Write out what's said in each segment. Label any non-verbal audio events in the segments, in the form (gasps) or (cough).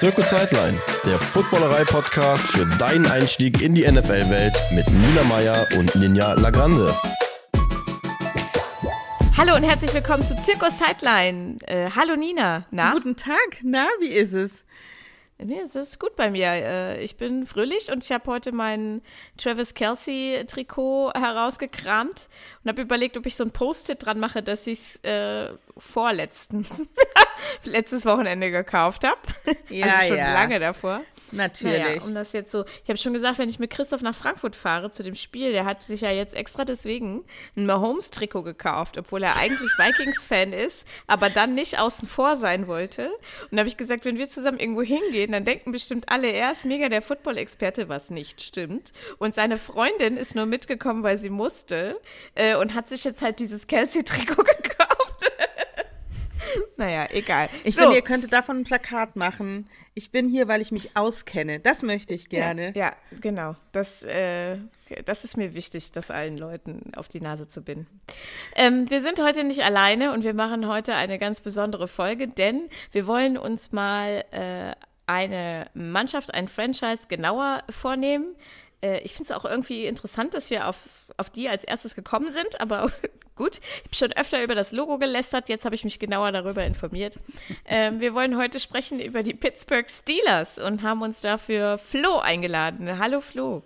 Circus Sideline, der Footballerei-Podcast für deinen Einstieg in die NFL-Welt mit Nina Meyer und Ninja Lagrande. Hallo und herzlich willkommen zu Circus Sideline. Äh, hallo Nina. Na? Guten Tag. Na, wie ist es? Nee, es ist gut bei mir. Äh, ich bin fröhlich und ich habe heute mein Travis Kelsey Trikot herausgekramt und habe überlegt, ob ich so ein Post-it dran mache, dass ich es äh, vorletzten, (laughs) letztes Wochenende gekauft habe. Ja, also schon ja. lange davor. Natürlich. Naja, um das jetzt so, ich habe schon gesagt, wenn ich mit Christoph nach Frankfurt fahre zu dem Spiel, der hat sich ja jetzt extra deswegen ein Mahomes-Trikot gekauft, obwohl er eigentlich (laughs) Vikings-Fan ist, aber dann nicht außen vor sein wollte. Und da habe ich gesagt, wenn wir zusammen irgendwo hingehen, dann denken bestimmt alle, er ist mega der Football-Experte, was nicht stimmt. Und seine Freundin ist nur mitgekommen, weil sie musste äh, und hat sich jetzt halt dieses Kelsey-Trikot (laughs) gekauft. Naja, egal. Ich so. finde, ihr könntet davon ein Plakat machen. Ich bin hier, weil ich mich auskenne. Das möchte ich gerne. Ja, ja genau. Das, äh, das ist mir wichtig, das allen Leuten auf die Nase zu binden. Ähm, wir sind heute nicht alleine und wir machen heute eine ganz besondere Folge, denn wir wollen uns mal äh, eine Mannschaft, ein Franchise genauer vornehmen äh, ich finde es auch irgendwie interessant, dass wir auf, auf die als erstes gekommen sind, aber (laughs) Gut, ich habe schon öfter über das Logo gelästert, jetzt habe ich mich genauer darüber informiert. Ähm, wir wollen heute sprechen über die Pittsburgh Steelers und haben uns dafür Flo eingeladen. Hallo Flo.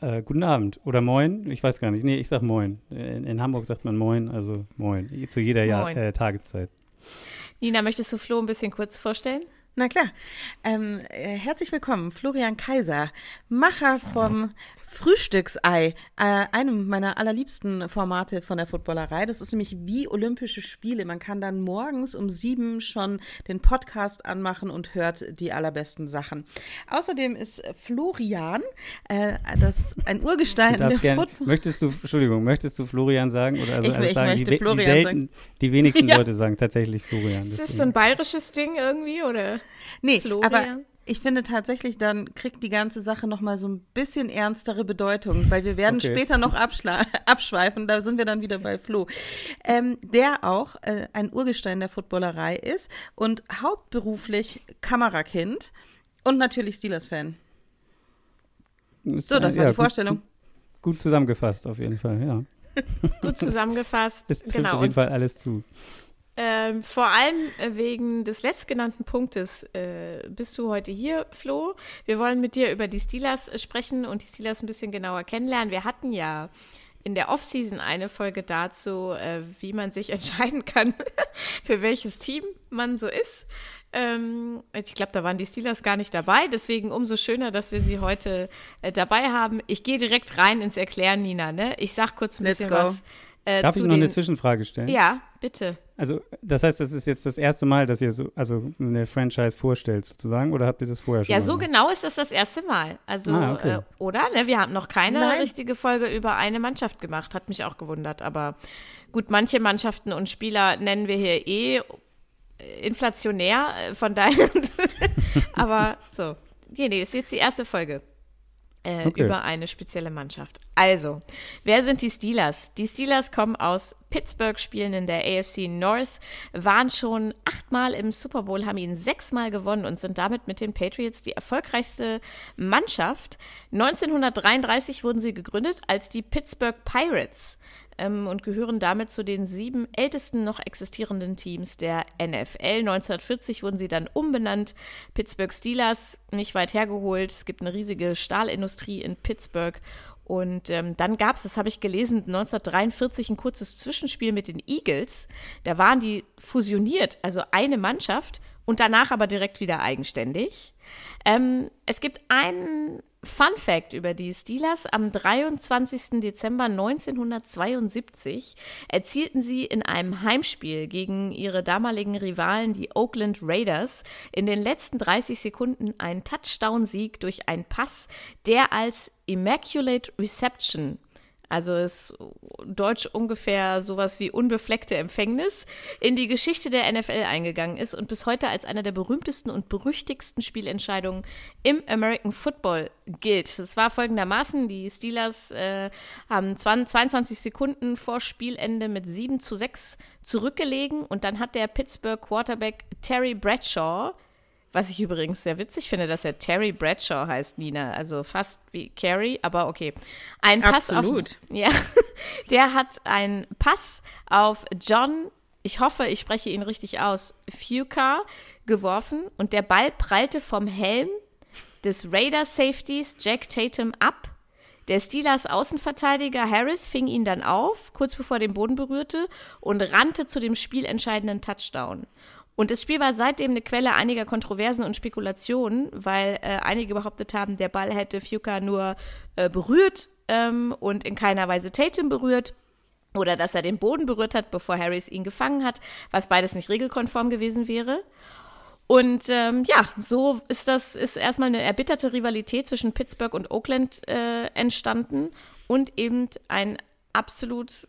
Äh, guten Abend oder moin, ich weiß gar nicht. Nee, ich sag moin. In, in Hamburg sagt man moin, also moin, zu jeder Jahr, äh, Tageszeit. Nina, möchtest du Flo ein bisschen kurz vorstellen? Na klar. Ähm, äh, herzlich willkommen, Florian Kaiser, Macher vom Frühstücksei, äh, einem meiner allerliebsten Formate von der Footballerei. Das ist nämlich wie Olympische Spiele. Man kann dann morgens um sieben schon den Podcast anmachen und hört die allerbesten Sachen. Außerdem ist Florian äh, das ein Urgestein der Football. Möchtest du, Entschuldigung, möchtest du Florian sagen oder also ich, ich sagen, möchte die, Florian die, selten, sagen. die wenigsten (laughs) ja. Leute sagen tatsächlich Florian. Ist das so ein bayerisches Ding irgendwie oder? Nee, Florian? aber ich finde tatsächlich, dann kriegt die ganze Sache nochmal so ein bisschen ernstere Bedeutung, weil wir werden okay. später noch (laughs) abschweifen, da sind wir dann wieder bei Flo, ähm, der auch äh, ein Urgestein der Footballerei ist und hauptberuflich Kamerakind und natürlich Steelers-Fan. So, das war ja, die Vorstellung. Gut, gut, zusammengefasst auf jeden Fall, ja. (laughs) Gut zusammengefasst. Das, das genau. auf jeden Fall alles zu. Ähm, vor allem äh, wegen des letztgenannten Punktes äh, bist du heute hier, Flo. Wir wollen mit dir über die Steelers äh, sprechen und die Steelers ein bisschen genauer kennenlernen. Wir hatten ja in der Offseason eine Folge dazu, äh, wie man sich (laughs) entscheiden kann, für welches Team man so ist. Ähm, ich glaube, da waren die Steelers gar nicht dabei. Deswegen umso schöner, dass wir sie heute äh, dabei haben. Ich gehe direkt rein ins Erklären, Nina. Ne? Ich sag kurz ein Let's bisschen go. was äh, Darf ich noch eine Zwischenfrage stellen? Ja, bitte. Also, das heißt, das ist jetzt das erste Mal, dass ihr so, also eine Franchise vorstellt, sozusagen, oder habt ihr das vorher schon? Ja, so gemacht? genau ist das das erste Mal. Also, ah, okay. äh, oder? Ne, wir haben noch keine Nein. richtige Folge über eine Mannschaft gemacht. Hat mich auch gewundert. Aber gut, manche Mannschaften und Spieler nennen wir hier eh inflationär, äh, von daher. (laughs) aber so. Nee, nee, ist jetzt die erste Folge äh, okay. über eine spezielle Mannschaft. Also, wer sind die Steelers? Die Steelers kommen aus Pittsburgh, spielen in der AFC North, waren schon achtmal im Super Bowl, haben ihn sechsmal gewonnen und sind damit mit den Patriots die erfolgreichste Mannschaft. 1933 wurden sie gegründet als die Pittsburgh Pirates ähm, und gehören damit zu den sieben ältesten noch existierenden Teams der NFL. 1940 wurden sie dann umbenannt. Pittsburgh Steelers, nicht weit hergeholt. Es gibt eine riesige Stahlindustrie in Pittsburgh. Und ähm, dann gab es, das habe ich gelesen, 1943 ein kurzes Zwischenspiel mit den Eagles. Da waren die fusioniert, also eine Mannschaft und danach aber direkt wieder eigenständig. Ähm, es gibt einen Fun Fact über die Steelers. Am 23. Dezember 1972 erzielten sie in einem Heimspiel gegen ihre damaligen Rivalen, die Oakland Raiders, in den letzten 30 Sekunden einen Touchdown-Sieg durch einen Pass, der als Immaculate Reception also ist Deutsch ungefähr sowas wie unbefleckte Empfängnis, in die Geschichte der NFL eingegangen ist und bis heute als einer der berühmtesten und berüchtigsten Spielentscheidungen im American Football gilt. Das war folgendermaßen, die Steelers äh, haben 22 Sekunden vor Spielende mit 7 zu 6 zurückgelegen und dann hat der Pittsburgh Quarterback Terry Bradshaw Was ich übrigens sehr witzig finde, dass er Terry Bradshaw heißt, Nina. Also fast wie Carrie, aber okay. Ein Pass Absolut. Auf, ja, (laughs) der hat einen Pass auf John, ich hoffe, ich spreche ihn richtig aus, Fuka geworfen und der Ball prallte vom Helm des Raider Safeties Jack Tatum ab. Der Steelers Außenverteidiger Harris fing ihn dann auf, kurz bevor er den Boden berührte, und rannte zu dem spielentscheidenden Touchdown. Und das Spiel war seitdem eine Quelle einiger Kontroversen und Spekulationen, weil äh, einige behauptet haben, der Ball hätte Fuka nur äh, berührt ähm, und in keiner Weise Tatum berührt. Oder dass er den Boden berührt hat, bevor Harris ihn gefangen hat, was beides nicht regelkonform gewesen wäre. Und ähm, ja, so ist das, ist erstmal eine erbitterte Rivalität zwischen Pittsburgh und Oakland äh, entstanden und eben ein absolut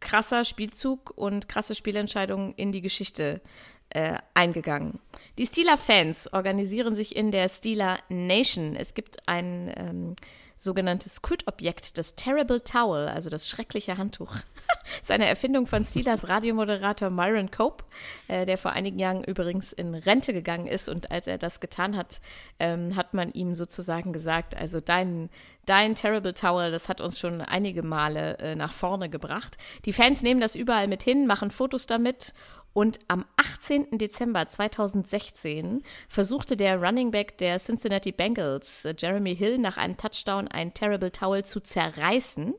krasser Spielzug und krasse Spielentscheidungen in die Geschichte äh, eingegangen. Die Steeler-Fans organisieren sich in der Steeler Nation. Es gibt ein ähm, sogenanntes Kultobjekt, das Terrible Towel, also das schreckliche Handtuch. (laughs) das ist eine Erfindung von Steelers Radiomoderator Myron Cope, äh, der vor einigen Jahren übrigens in Rente gegangen ist. Und als er das getan hat, ähm, hat man ihm sozusagen gesagt, also dein, dein Terrible Towel, das hat uns schon einige Male äh, nach vorne gebracht. Die Fans nehmen das überall mit hin, machen Fotos damit und am 18. Dezember 2016 versuchte der Running Back der Cincinnati Bengals, äh, Jeremy Hill, nach einem Touchdown ein Terrible Towel zu zerreißen.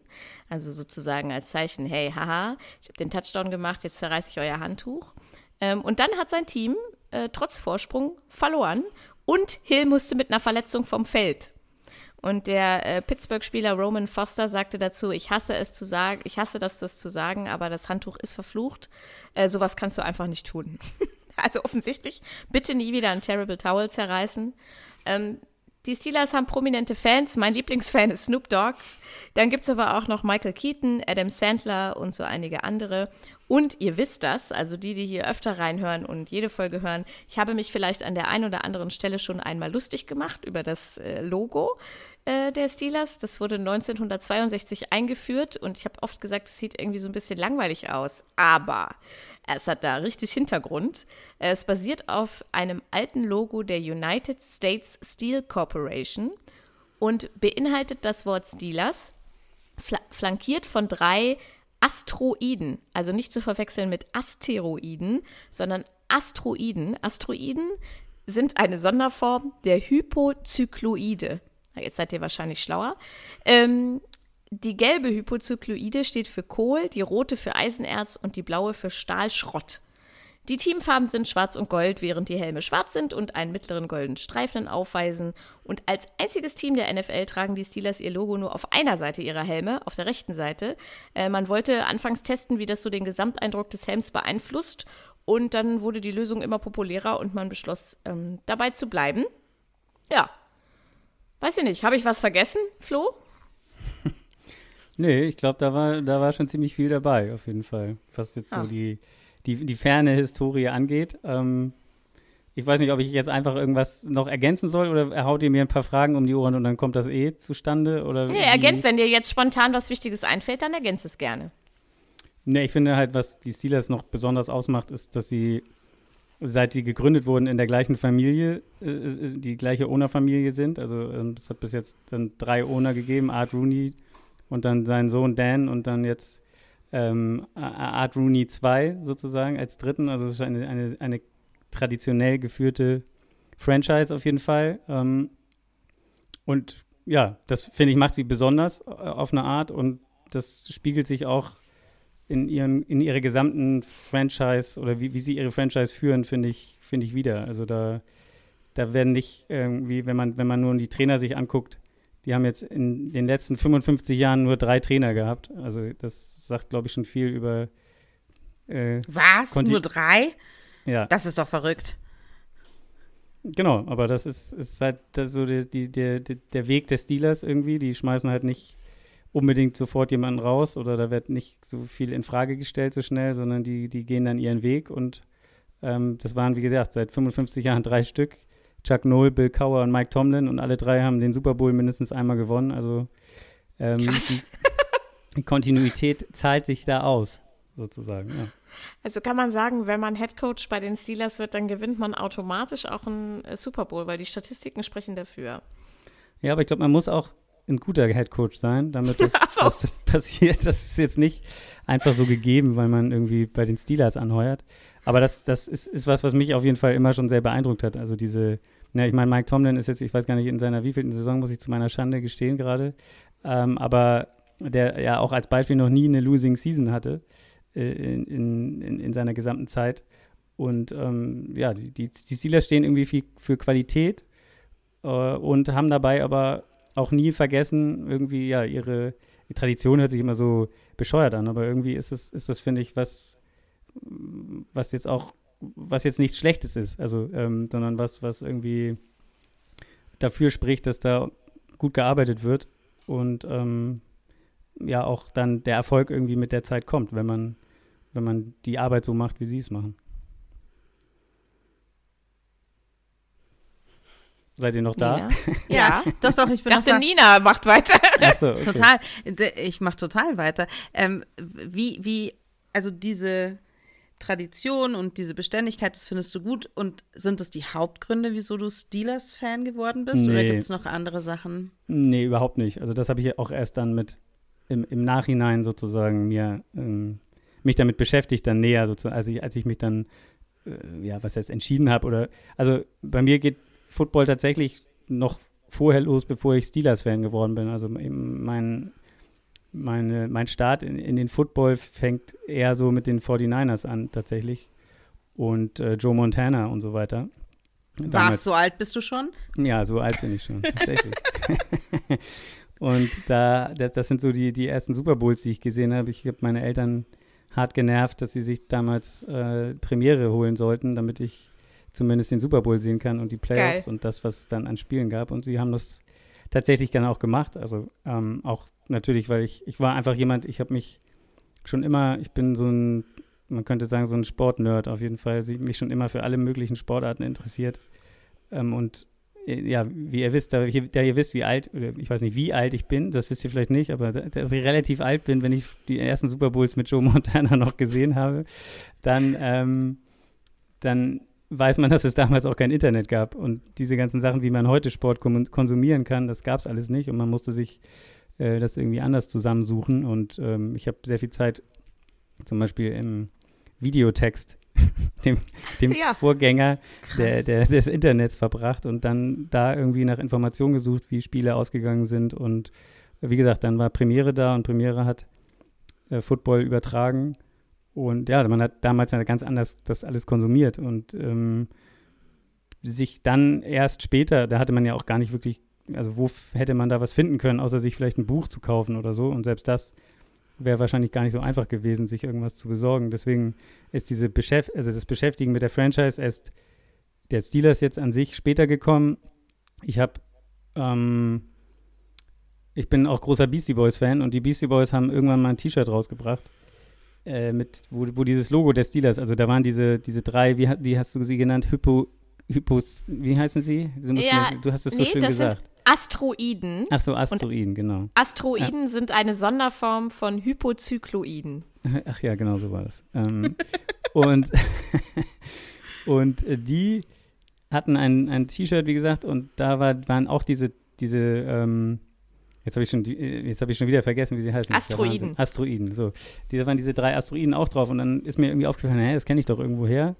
Also sozusagen als Zeichen, hey, haha, ich habe den Touchdown gemacht, jetzt zerreiße ich euer Handtuch. Ähm, und dann hat sein Team äh, trotz Vorsprung verloren und Hill musste mit einer Verletzung vom Feld. Und der äh, Pittsburgh-Spieler Roman Foster sagte dazu: Ich hasse es zu sagen, ich hasse das, das zu sagen, aber das Handtuch ist verflucht. Äh, sowas kannst du einfach nicht tun. (laughs) also offensichtlich, bitte nie wieder ein Terrible Towel zerreißen. Ähm, die Steelers haben prominente Fans. Mein Lieblingsfan ist Snoop Dogg. Dann gibt es aber auch noch Michael Keaton, Adam Sandler und so einige andere. Und ihr wisst das, also die, die hier öfter reinhören und jede Folge hören, ich habe mich vielleicht an der einen oder anderen Stelle schon einmal lustig gemacht über das äh, Logo äh, der Steelers. Das wurde 1962 eingeführt und ich habe oft gesagt, es sieht irgendwie so ein bisschen langweilig aus. Aber es hat da richtig Hintergrund. Es basiert auf einem alten Logo der United States Steel Corporation und beinhaltet das Wort Steelers, flankiert von drei Asteroiden, also nicht zu verwechseln mit Asteroiden, sondern Asteroiden. Asteroiden sind eine Sonderform der Hypozykloide. Jetzt seid ihr wahrscheinlich schlauer. Ähm, die gelbe Hypozykloide steht für Kohl, die rote für Eisenerz und die blaue für Stahlschrott. Die Teamfarben sind schwarz und gold, während die Helme schwarz sind und einen mittleren goldenen Streifen aufweisen. Und als einziges Team der NFL tragen die Steelers ihr Logo nur auf einer Seite ihrer Helme, auf der rechten Seite. Äh, man wollte anfangs testen, wie das so den Gesamteindruck des Helms beeinflusst. Und dann wurde die Lösung immer populärer und man beschloss, ähm, dabei zu bleiben. Ja. Weiß ich nicht. Habe ich was vergessen, Flo? (laughs) nee, ich glaube, da war, da war schon ziemlich viel dabei, auf jeden Fall. Was jetzt ah. so die die, die ferne Historie angeht. Ähm, ich weiß nicht, ob ich jetzt einfach irgendwas noch ergänzen soll oder haut ihr mir ein paar Fragen um die Ohren und dann kommt das eh zustande? Oder nee, ergänzt, wenn dir jetzt spontan was Wichtiges einfällt, dann ergänzt es gerne. Nee, ich finde halt, was die Steelers noch besonders ausmacht, ist, dass sie, seit sie gegründet wurden, in der gleichen Familie, äh, äh die gleiche Owner-Familie sind. Also ähm, es hat bis jetzt dann drei Owner gegeben, Art Rooney und dann sein Sohn Dan und dann jetzt ähm, Art Rooney 2 sozusagen als dritten. Also es ist eine, eine, eine traditionell geführte Franchise auf jeden Fall. Ähm, und ja, das finde ich macht sie besonders äh, auf eine Art und das spiegelt sich auch in ihrem, in ihrer gesamten Franchise oder wie, wie sie ihre Franchise führen, finde ich, finde ich wieder. Also da, da werden nicht irgendwie, wenn man, wenn man nur die Trainer sich anguckt, die haben jetzt in den letzten 55 Jahren nur drei Trainer gehabt. Also das sagt, glaube ich, schon viel über. Äh, Was? Konti nur drei? Ja. Das ist doch verrückt. Genau, aber das ist, ist halt so die, die, der, der Weg der Steelers irgendwie. Die schmeißen halt nicht unbedingt sofort jemanden raus oder da wird nicht so viel in Frage gestellt so schnell, sondern die, die gehen dann ihren Weg und ähm, das waren, wie gesagt, seit 55 Jahren drei Stück. Chuck Noll, Bill Cower und Mike Tomlin und alle drei haben den Super Bowl mindestens einmal gewonnen. Also ähm, die, die, Kontinuität zahlt sich da aus, sozusagen. Ja. Also kann man sagen, wenn man Head Coach bei den Steelers wird, dann gewinnt man automatisch auch einen äh, Super Bowl, weil die Statistiken sprechen dafür. Ja, aber ich glaube, man muss auch ein guter Head Coach sein, damit das, (laughs) so. das passiert. Das ist jetzt nicht einfach so gegeben, weil man irgendwie bei den Steelers anheuert. Aber das, das ist, ist was, was mich auf jeden Fall immer schon sehr beeindruckt hat. Also diese, na, ich meine, Mike Tomlin ist jetzt, ich weiß gar nicht, in seiner wievielten Saison, muss ich zu meiner Schande gestehen gerade, ähm, aber der ja auch als Beispiel noch nie eine Losing Season hatte äh, in, in, in, seiner gesamten Zeit. Und ähm, ja, die, die, die Steelers stehen irgendwie viel für Qualität äh, und haben dabei aber auch nie vergessen, irgendwie, ja, ihre Tradition hört sich immer so bescheuert an, aber irgendwie ist es, ist das, finde ich, was, was jetzt auch, was jetzt nichts Schlechtes ist, also, ähm, sondern was, was irgendwie dafür spricht, dass da gut gearbeitet wird und ähm, ja auch dann der Erfolg irgendwie mit der Zeit kommt, wenn man, wenn man die Arbeit so macht, wie sie es machen. Seid ihr noch da? Nina? (laughs) Ja, doch, doch, ich bin dachte, noch da. Nina macht weiter. So, okay. Total, ich mache total weiter. Ähm, wie, wie, also diese Tradition und diese Beständigkeit, das findest du gut. Und sind das die Hauptgründe, wieso du Steelers-Fan geworden bist? Nee. Oder gibt es noch andere Sachen? Nee, überhaupt nicht. Also das habe ich auch erst dann mit im, im Nachhinein sozusagen mir ähm, mich damit beschäftigt, dann näher sozusagen, als ich, als ich mich dann, äh, ja, was heißt, entschieden habe. Oder also bei mir geht Football tatsächlich noch vorher los, bevor ich Steelers-Fan geworden bin. Also mein, meine, mein Start in, in, den Football fängt eher so mit den 49ers an, tatsächlich. Und äh, Joe Montana und so weiter. Warst so alt bist du schon? Ja, so alt bin ich schon, tatsächlich. (laughs) und da, das, das, sind so die, die ersten Super Bowls, die ich gesehen habe. Ich habe meine Eltern hart genervt, dass sie sich damals äh, Premiere holen sollten, damit ich zumindest den Super Bowl sehen kann und die Playoffs Geil. und das, was es dann an Spielen gab. Und sie haben das tatsächlich dann auch gemacht. Also ähm, auch natürlich, weil ich, ich war einfach jemand, ich habe mich schon immer, ich bin so ein, man könnte sagen, so ein Sportnerd auf jeden Fall, sie mich schon immer für alle möglichen Sportarten interessiert. Ähm, und äh, ja, wie ihr wisst, da ihr, da ihr wisst, wie alt, oder ich weiß nicht, wie alt ich bin, das wisst ihr vielleicht nicht, aber dass ich relativ alt bin, wenn ich die ersten Super Bowls mit Joe Montana (laughs) noch gesehen habe, dann, ähm, dann weiß man, dass es damals auch kein Internet gab. Und diese ganzen Sachen, wie man heute Sport konsumieren kann, das gab es alles nicht. Und man musste sich äh, das irgendwie anders zusammensuchen. Und ähm, ich habe sehr viel Zeit zum Beispiel im Videotext, (laughs) dem, dem ja. Vorgänger der, der, des Internets verbracht und dann da irgendwie nach Informationen gesucht, wie Spiele ausgegangen sind. Und wie gesagt, dann war Premiere da und Premiere hat äh, Football übertragen. Und ja, man hat damals ganz anders das alles konsumiert und ähm, sich dann erst später, da hatte man ja auch gar nicht wirklich, also wo hätte man da was finden können, außer sich vielleicht ein Buch zu kaufen oder so. Und selbst das wäre wahrscheinlich gar nicht so einfach gewesen, sich irgendwas zu besorgen. Deswegen ist diese Beschäft also das Beschäftigen mit der Franchise erst der Steelers jetzt an sich später gekommen. Ich habe ähm, ich bin auch großer Beastie Boys Fan und die Beastie Boys haben irgendwann mal ein T-Shirt rausgebracht äh, mit, wo, wo dieses Logo der Steelers, also da waren diese, diese drei, wie, wie hast du sie genannt? Hypo, Hypos, wie heißen sie? ja, mir, du hast es nee, so schön gesagt. Asteroiden. Ach so, Asteroiden, genau. Asteroiden ja. sind eine Sonderform von Hypozykloiden. (laughs) Ach ja, genau so war das. Ähm, (laughs) und (laughs) und äh, die hatten ein, ein T-Shirt, wie gesagt, und da war, waren auch diese, diese ähm, Jetzt habe ich, schon hab ich schon wieder vergessen, wie sie heißen. Asteroiden. Asteroiden, so. Da waren diese drei Asteroiden auch drauf und dann ist mir irgendwie aufgefallen, hä, das kenne ich doch irgendwo her.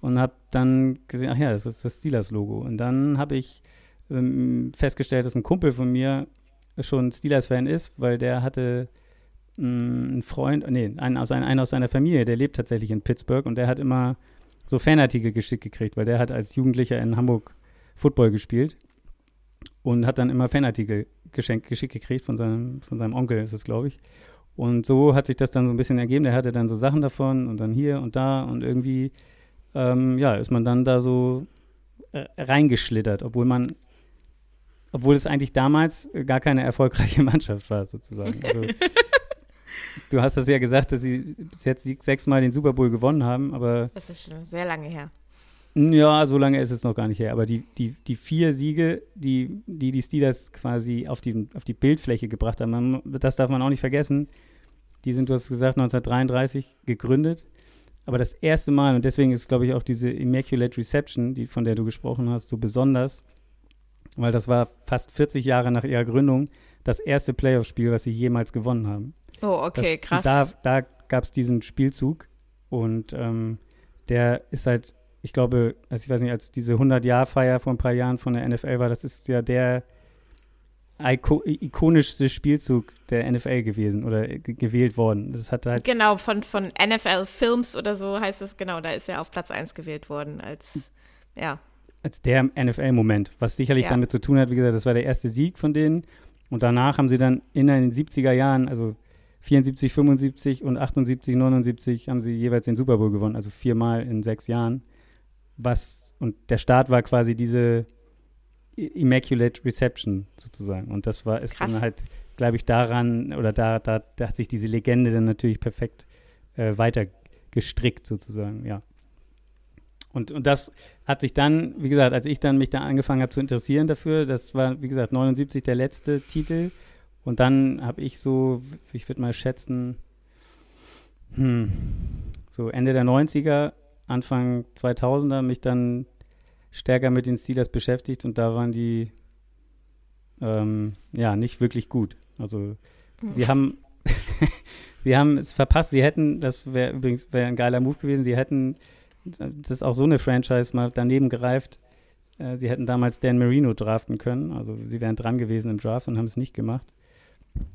Und habe dann gesehen, ach ja, das ist das Steelers-Logo. Und dann habe ich ähm, festgestellt, dass ein Kumpel von mir schon Steelers-Fan ist, weil der hatte mh, mm, einen Freund, nee, einen aus, einen aus seiner Familie, der lebt tatsächlich in Pittsburgh und der hat immer so Fanartikel geschickt gekriegt, weil der hat als Jugendlicher in Hamburg Football gespielt und hat dann immer Fanartikel geschenkt, geschickt gekriegt von seinem, von seinem Onkel, ist es, glaube ich. Und so hat sich das dann so ein bisschen ergeben. Der hatte dann so Sachen davon und dann hier und da und irgendwie, ähm, ja, ist man dann da so äh, reingeschlittert, obwohl man, obwohl es eigentlich damals gar keine erfolgreiche (laughs) Mannschaft war, sozusagen. Also, du hast das ja gesagt, dass sie bis jetzt sechsmal den Super Bowl gewonnen haben, aber. Das ist schon sehr lange her. Ja, so lange ist es noch gar nicht her. Aber die, die, die vier Siege, die, die die Steelers quasi auf die, auf die Bildfläche gebracht haben, man, das darf man auch nicht vergessen. Die sind, du hast gesagt, 1933 gegründet. Aber das erste Mal, und deswegen ist, glaube ich, auch diese Immaculate Reception, die, von der du gesprochen hast, so besonders, weil das war fast 40 Jahre nach ihrer Gründung das erste Playoff-Spiel, was sie jemals gewonnen haben. Oh, okay, das, krass. Da, da gab es diesen Spielzug und ähm, der ist halt, ich glaube, also ich weiß nicht, als diese 100-Jahr-Feier vor ein paar Jahren von der NFL war, das ist ja der Iko ikonischste Spielzug der NFL gewesen oder gewählt worden. Das hat halt genau, von, von NFL Films oder so heißt es, genau, da ist er auf Platz 1 gewählt worden als, ja. Als der NFL-Moment, was sicherlich ja. damit zu tun hat, wie gesagt, das war der erste Sieg von denen. Und danach haben sie dann in den 70er Jahren, also 74, 75 und 78, 79, haben sie jeweils den Super Bowl gewonnen, also viermal in sechs Jahren. Was, und der Start war quasi diese Immaculate Reception sozusagen. Und das war, ist Krass. dann halt, glaube ich, daran, oder da, da, da hat sich diese Legende dann natürlich perfekt äh, weiter gestrickt sozusagen, ja. Und, und das hat sich dann, wie gesagt, als ich dann mich da angefangen habe zu interessieren dafür, das war, wie gesagt, 79 der letzte Titel. Und dann habe ich so, ich würde mal schätzen, hm, so Ende der 90er, Anfang 2000er mich dann stärker mit den Steelers beschäftigt und da waren die ähm, ja nicht wirklich gut. Also sie haben (laughs) sie haben es verpasst. Sie hätten, das wäre übrigens wär ein geiler Move gewesen. Sie hätten das ist auch so eine Franchise mal daneben gereift. Äh, sie hätten damals Dan Marino draften können. Also sie wären dran gewesen im Draft und haben es nicht gemacht.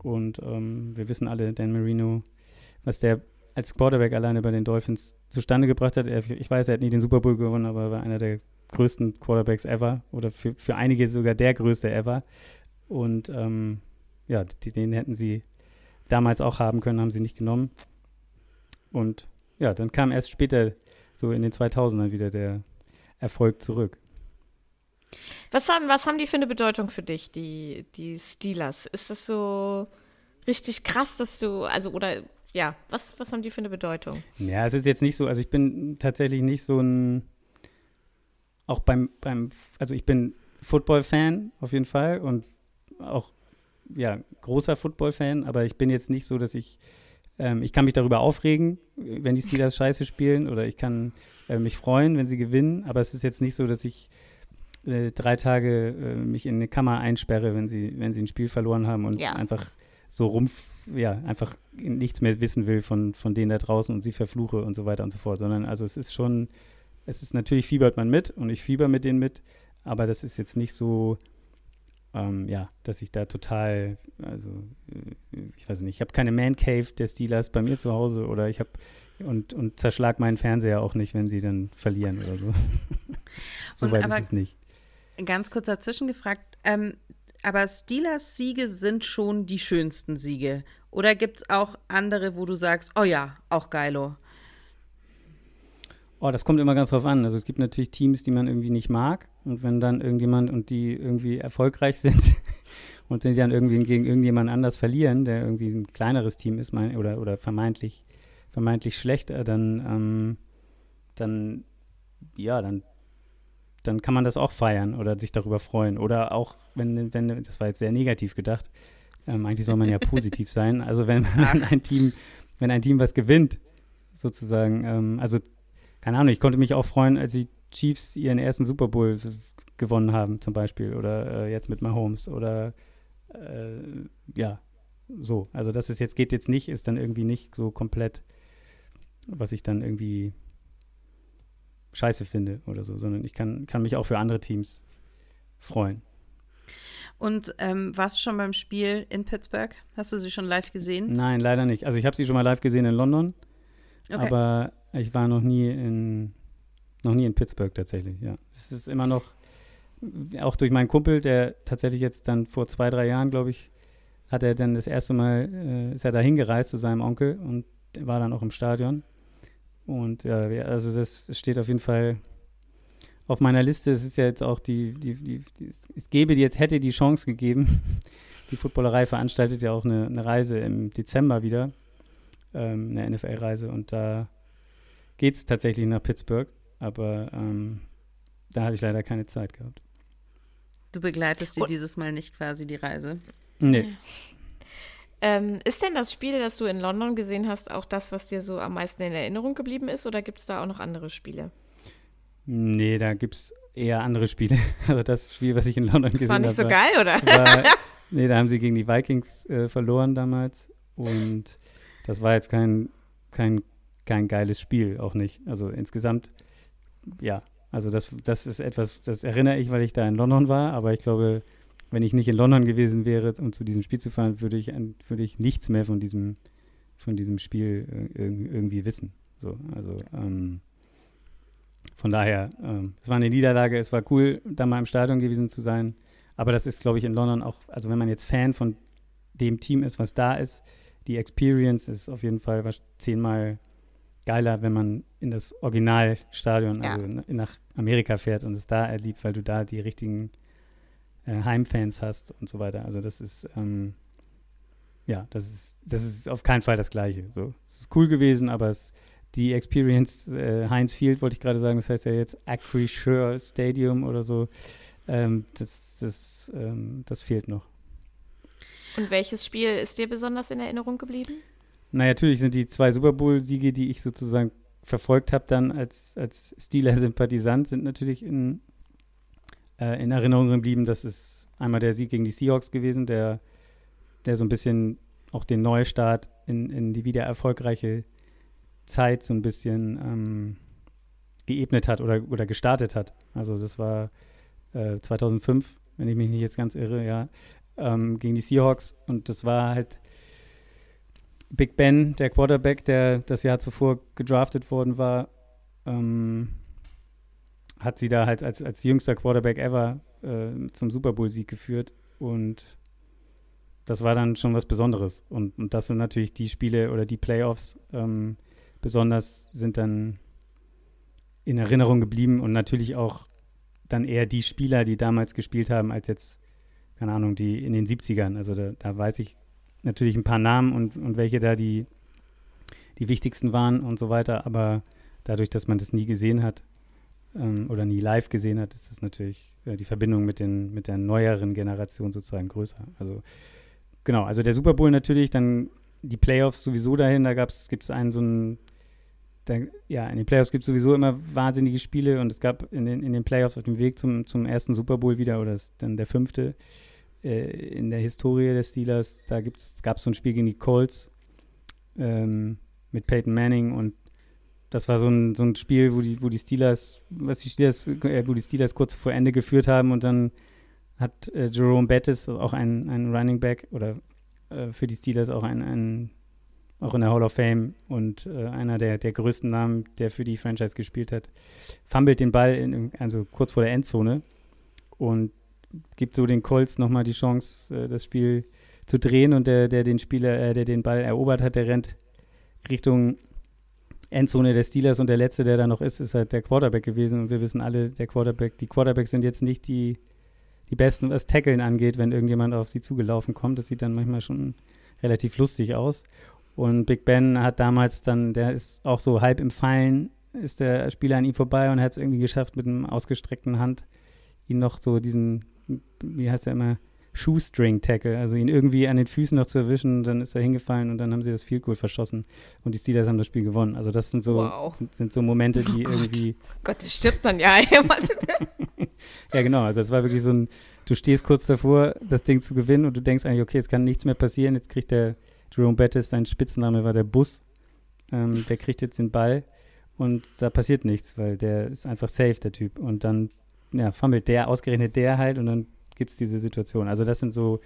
Und ähm, wir wissen alle, Dan Marino, was der als Quarterback alleine bei den Dolphins zustande gebracht hat. Ich weiß, er hat nie den Super Bowl gewonnen, aber er war einer der größten Quarterbacks ever oder für, für einige sogar der größte ever. Und ähm, ja, den hätten sie damals auch haben können, haben sie nicht genommen. Und ja, dann kam erst später, so in den 2000ern, wieder der Erfolg zurück. Was haben, was haben die für eine Bedeutung für dich, die, die Steelers? Ist das so richtig krass, dass du, also, oder ja, was, was haben die für eine Bedeutung? Ja, es ist jetzt nicht so, also ich bin tatsächlich nicht so ein auch beim, beim, also ich bin Football-Fan auf jeden Fall und auch, ja, großer Football-Fan, aber ich bin jetzt nicht so, dass ich, ähm, ich kann mich darüber aufregen, wenn die Steelers (laughs) scheiße spielen oder ich kann äh, mich freuen, wenn sie gewinnen, aber es ist jetzt nicht so, dass ich äh, drei Tage äh, mich in eine Kammer einsperre, wenn sie, wenn sie ein Spiel verloren haben und ja. einfach so rumpf, ja, einfach nichts mehr wissen will von, von denen da draußen und sie verfluche und so weiter und so fort, sondern also es ist schon, es ist natürlich fiebert man mit und ich fieber mit denen mit, aber das ist jetzt nicht so, ähm, ja, dass ich da total, also äh, ich weiß nicht, ich habe keine Man Cave der Steelers bei mir zu Hause oder ich habe und, und zerschlag meinen Fernseher auch nicht, wenn sie dann verlieren oder so. (laughs) so weit ist es nicht. Ganz kurz dazwischen gefragt, ähm, aber Steelers Siege sind schon die schönsten Siege. Oder gibt es auch andere, wo du sagst, oh ja, auch geilo? Oh, das kommt immer ganz drauf an. Also es gibt natürlich Teams, die man irgendwie nicht mag. Und wenn dann irgendjemand und die irgendwie erfolgreich (laughs) sind und die dann irgendwie gegen irgendjemand anders verlieren, der irgendwie ein kleineres Team ist, mein, oder, oder vermeintlich, vermeintlich schlechter, dann, ähm, dann, ja, dann, dann kann man das auch feiern oder sich darüber freuen. Oder auch, wenn, wenn, das war jetzt sehr negativ gedacht, ähm, eigentlich soll man ja (laughs) positiv sein. Also wenn, wenn ein Team, wenn ein Team was gewinnt, sozusagen, ähm, also keine Ahnung, ich konnte mich auch freuen, als die Chiefs ihren ersten Super Bowl gewonnen haben, zum Beispiel, oder äh, jetzt mit Mahomes, oder äh, ja, so. Also das ist jetzt, geht jetzt nicht, ist dann irgendwie nicht so komplett, was ich dann irgendwie scheiße finde oder so, sondern ich kann, kann mich auch für andere Teams freuen. Und ähm, warst du schon beim Spiel in Pittsburgh? Hast du sie schon live gesehen? Nein, leider nicht. Also ich habe sie schon mal live gesehen in London, okay. aber ich war noch nie in, noch nie in Pittsburgh tatsächlich, ja. Es ist immer noch, auch durch meinen Kumpel, der tatsächlich jetzt dann vor zwei, drei Jahren, glaube ich, hat er dann das erste Mal, äh, ist er da hingereist zu seinem Onkel und war dann auch im Stadion. Und ja, also das steht auf jeden Fall auf meiner Liste. Es ist ja jetzt auch die, die, die, die es gäbe jetzt, hätte die Chance gegeben. (laughs) Die Footballerei veranstaltet ja auch eine, eine Reise im Dezember wieder, ähm, eine NFL-Reise. Und da geht es tatsächlich nach Pittsburgh, aber ähm, da habe ich leider keine Zeit gehabt. Du begleitest dir dieses Mal nicht quasi die Reise? Nee. Ähm, ist denn das Spiel, das du in London gesehen hast, auch das, was dir so am meisten in Erinnerung geblieben ist? Oder gibt es da auch noch andere Spiele? Nee, da gibt es eher andere Spiele. (laughs) Also das Spiel, was ich in London gesehen habe. Das war nicht hab, so geil, oder? War, (laughs) nee, da haben sie gegen die Vikings äh, verloren damals. Und das war jetzt kein, kein, kein geiles Spiel, auch nicht. Also insgesamt, ja. Also das, das ist etwas, das erinnere ich, weil ich da in London war. Aber ich glaube, wenn ich nicht in London gewesen wäre, um zu diesem Spiel zu fahren, würde ich, würde ich nichts mehr von diesem, von diesem Spiel äh, irgendwie wissen. So, also ähm, von daher, ähm, es war eine Niederlage, es war cool, da mal im Stadion gewesen zu sein. Aber das ist, glaube ich, in London auch, also wenn man jetzt Fan von dem Team ist, was da ist, die Experience ist auf jeden Fall zehnmal geiler, wenn man in das Originalstadion, ja. also nach Amerika fährt und es da erlebt, weil du da die richtigen äh, Heimfans hast und so weiter. Also das ist, ähm, ja, das ist, das ist auf keinen Fall das Gleiche. So, es ist cool gewesen, aber es, die Experience äh, Heinz Field, wollte ich gerade sagen, das heißt ja jetzt Acrisure Stadium oder so, ähm, das, das, ähm, das fehlt noch. Und welches Spiel ist dir besonders in Erinnerung geblieben? Na, natürlich sind die zwei Super Bowl-Siege, die ich sozusagen verfolgt habe, dann als, als Steeler-Sympathisant, sind natürlich in, äh, in Erinnerung geblieben. Das ist einmal der Sieg gegen die Seahawks gewesen, der, der so ein bisschen auch den Neustart in, in die wieder erfolgreiche Zeit so ein bisschen ähm, geebnet hat oder, oder gestartet hat. Also das war äh, 2005, wenn ich mich nicht jetzt ganz irre, ja, ähm, gegen die Seahawks und das war halt Big Ben, der Quarterback, der das Jahr zuvor gedraftet worden war, ähm, hat sie da halt als, als jüngster Quarterback ever äh, zum Super Bowl-Sieg geführt und das war dann schon was Besonderes. Und, und das sind natürlich die Spiele oder die Playoffs ähm, besonders sind dann in Erinnerung geblieben und natürlich auch dann eher die Spieler, die damals gespielt haben, als jetzt, keine Ahnung, die in den 70ern. Also da, da weiß ich natürlich ein paar Namen und, und welche da die, die wichtigsten waren und so weiter, aber dadurch, dass man das nie gesehen hat, ähm, oder nie live gesehen hat, ist es natürlich äh, die Verbindung mit, den, mit der neueren Generation sozusagen größer. Also genau, also der Super Bowl natürlich, dann die Playoffs sowieso dahin, da gibt es einen so einen, da, ja, in den Playoffs gibt es sowieso immer wahnsinnige Spiele und es gab in den, in den Playoffs auf dem Weg zum, zum ersten Super Bowl wieder, oder ist dann der fünfte äh, in der Historie des Steelers, da gab es so ein Spiel gegen die Colts ähm, mit Peyton Manning und das war so ein, so ein Spiel, wo die, wo die Steelers, was die Steelers, äh, wo die Steelers kurz vor Ende geführt haben und dann hat äh, Jerome Bettis, auch ein, ein Running Back oder äh, für die Steelers auch ein, ein, auch in der Hall of Fame und äh, einer der, der größten Namen, der für die Franchise gespielt hat, fummelt den Ball in, also kurz vor der Endzone und gibt so den Colts nochmal die Chance, äh, das Spiel zu drehen und der, der den Spieler, äh, der den Ball erobert hat, der rennt Richtung Endzone der Steelers und der letzte, der da noch ist, ist halt der Quarterback gewesen. Und wir wissen alle, der Quarterback, die Quarterbacks sind jetzt nicht die, die besten, was Tackeln angeht, wenn irgendjemand auf sie zugelaufen kommt. Das sieht dann manchmal schon relativ lustig aus. Und Big Ben hat damals dann, der ist auch so halb im Fallen, ist der Spieler an ihm vorbei und hat es irgendwie geschafft, mit einem ausgestreckten Hand ihn noch so diesen, wie heißt er immer, Shoestring-Tackle, also ihn irgendwie an den Füßen noch zu erwischen, dann ist er hingefallen und dann haben sie das Field Goal verschossen und die Steelers haben das Spiel gewonnen. Also das sind so, wow. sind, sind, so Momente, die oh irgendwie. Oh Gott, das stirbt man ja. (laughs) (laughs) ja, genau. Also es war wirklich so ein, du stehst kurz davor, das Ding zu gewinnen und du denkst eigentlich, okay, es kann nichts mehr passieren. Jetzt kriegt der Jerome Bettis, sein Spitzname war der Bus, ähm, der kriegt jetzt den Ball und da passiert nichts, weil der ist einfach safe, der Typ. Und dann, ja, fummelt der, ausgerechnet der halt und dann gibt es diese Situation. Also das sind so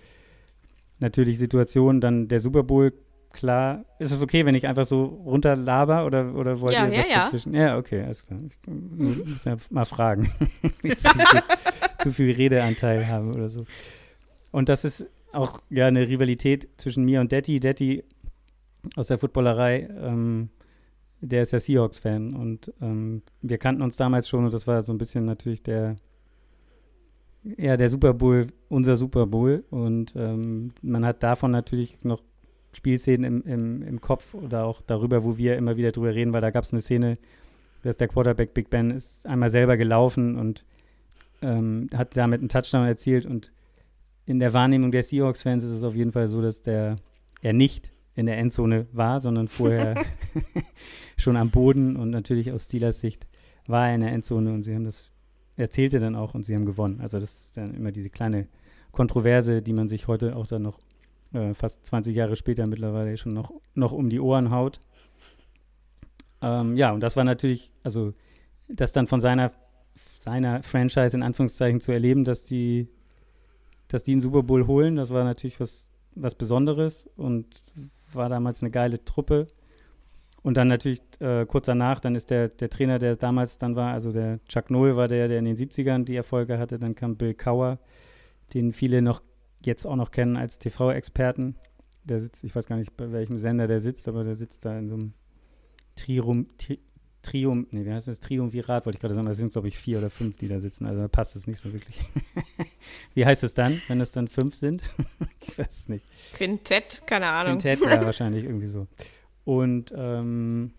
natürlich Situationen, dann der Super Bowl, klar. Ist es okay, wenn ich einfach so runterlaber oder, oder wollt ja, ihr ja, was ja. dazwischen? Ja, okay, alles klar. Ich muss ja mal fragen. (laughs) Jetzt (laughs) zu viel Redeanteil haben oder so. Und das ist auch ja eine Rivalität zwischen mir und Detti. Detti aus der Footballerei, ähm, der ist ja Seahawks-Fan und ähm, wir kannten uns damals schon und das war so ein bisschen natürlich der ja, der Super Bowl, unser Super Bowl. Und ähm, man hat davon natürlich noch Spielszenen im, im, im Kopf oder auch darüber, wo wir immer wieder drüber reden, weil da gab es eine Szene, dass der Quarterback Big Ben ist einmal selber gelaufen und ähm, hat damit einen Touchdown erzielt. Und in der Wahrnehmung der Seahawks-Fans ist es auf jeden Fall so, dass der er nicht in der Endzone war, sondern vorher (laughs) (laughs) schon am Boden und natürlich aus Steelers Sicht war er in der Endzone und sie haben das, erzählte dann auch und sie haben gewonnen. Also das ist dann immer diese kleine Kontroverse, die man sich heute auch dann noch äh, fast 20 Jahre später mittlerweile schon noch, noch um die Ohren haut. Ähm, ja, und das war natürlich, also das dann von seiner, seiner Franchise in Anführungszeichen zu erleben, dass die, dass die einen Super Bowl holen, das war natürlich was, was Besonderes und war damals eine geile Truppe. Und dann natürlich äh, kurz danach, dann ist der, der Trainer, der damals dann war, also der Chuck Noll war der, der in den 70ern die Erfolge hatte. Dann kam Bill Cower, den viele noch jetzt auch noch kennen als TV-Experten. Der sitzt, ich weiß gar nicht, bei welchem Sender der sitzt, aber der sitzt da in so einem Trium, Tri, Trium, nee, wie heißt das? Triumvirat, wollte ich gerade sagen. Das sind, glaube ich, vier oder fünf, die da sitzen. Also da passt es nicht so wirklich. (laughs) wie heißt es dann, wenn es dann fünf sind? (laughs) ich weiß es nicht. Quintett, keine Ahnung. Quintett, ja, (laughs) wahrscheinlich irgendwie so. Und ähm,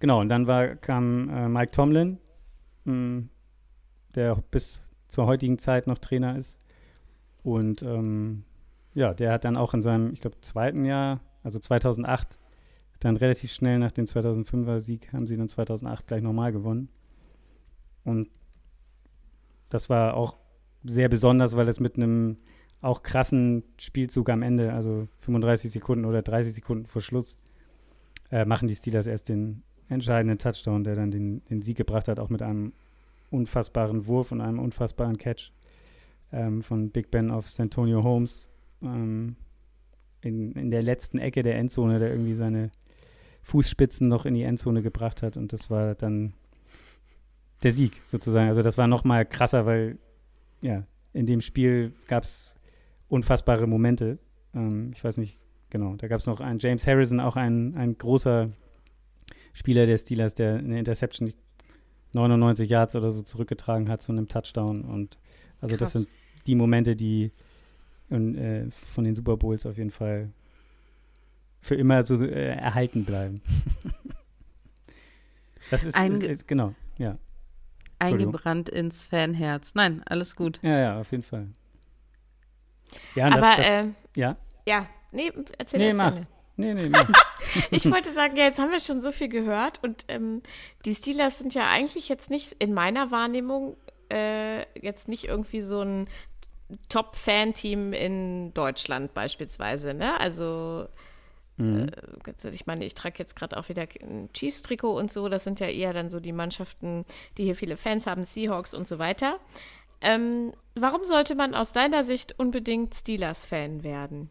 genau, und dann war, kam äh, Mike Tomlin, mh, hm, der bis zur heutigen Zeit noch Trainer ist. Und ähm, ja, der hat dann auch in seinem, ich glaube, zweiten Jahr, also 2008, dann relativ schnell nach dem 2005er Sieg, haben sie dann 2008 gleich nochmal gewonnen. Und das war auch sehr besonders, weil es mit einem auch krassen Spielzug am Ende, also 35 Sekunden oder 30 Sekunden vor Schluss, äh, machen die Steelers erst den entscheidenden Touchdown, der dann den, den Sieg gebracht hat, auch mit einem unfassbaren Wurf und einem unfassbaren Catch ähm, von Big Ben auf Santonio Holmes ähm, in, in der letzten Ecke der Endzone, der irgendwie seine Fußspitzen noch in die Endzone gebracht hat. Und das war dann der Sieg sozusagen. Also das war noch mal krasser, weil ja, in dem Spiel gab es unfassbare Momente. Ähm, ich weiß nicht, genau, da gab es noch einen James Harrison, auch ein, ein großer Spieler der Steelers, der eine Interception 99 Yards oder so zurückgetragen hat zu einem Touchdown. Und also Krass. das sind die Momente, die und, äh, von den Super Bowls auf jeden Fall für immer so äh, erhalten bleiben. (laughs) das ist, Einge ist, ist, genau, ja. Eingebrannt ins Fanherz. Nein, alles gut. Ja, ja, auf jeden Fall. Ja, Aber, das, das, äh, ja? Ja, nee, erzähl nee, mach. Nee, nee, (laughs) nee. ich wollte sagen, ja, jetzt haben wir schon so viel gehört und ähm, die Steelers sind ja eigentlich jetzt nicht in meiner Wahrnehmung äh, jetzt nicht irgendwie so ein Top-Fan-Team in Deutschland beispielsweise, ne? Also Mhm. Äh, ich meine, ich trage jetzt gerade auch wieder ein Chiefs-Trikot und so. Das sind ja eher dann so die Mannschaften, die hier viele Fans haben, Seahawks und so weiter. Ähm, warum sollte man aus deiner Sicht unbedingt Steelers-Fan werden?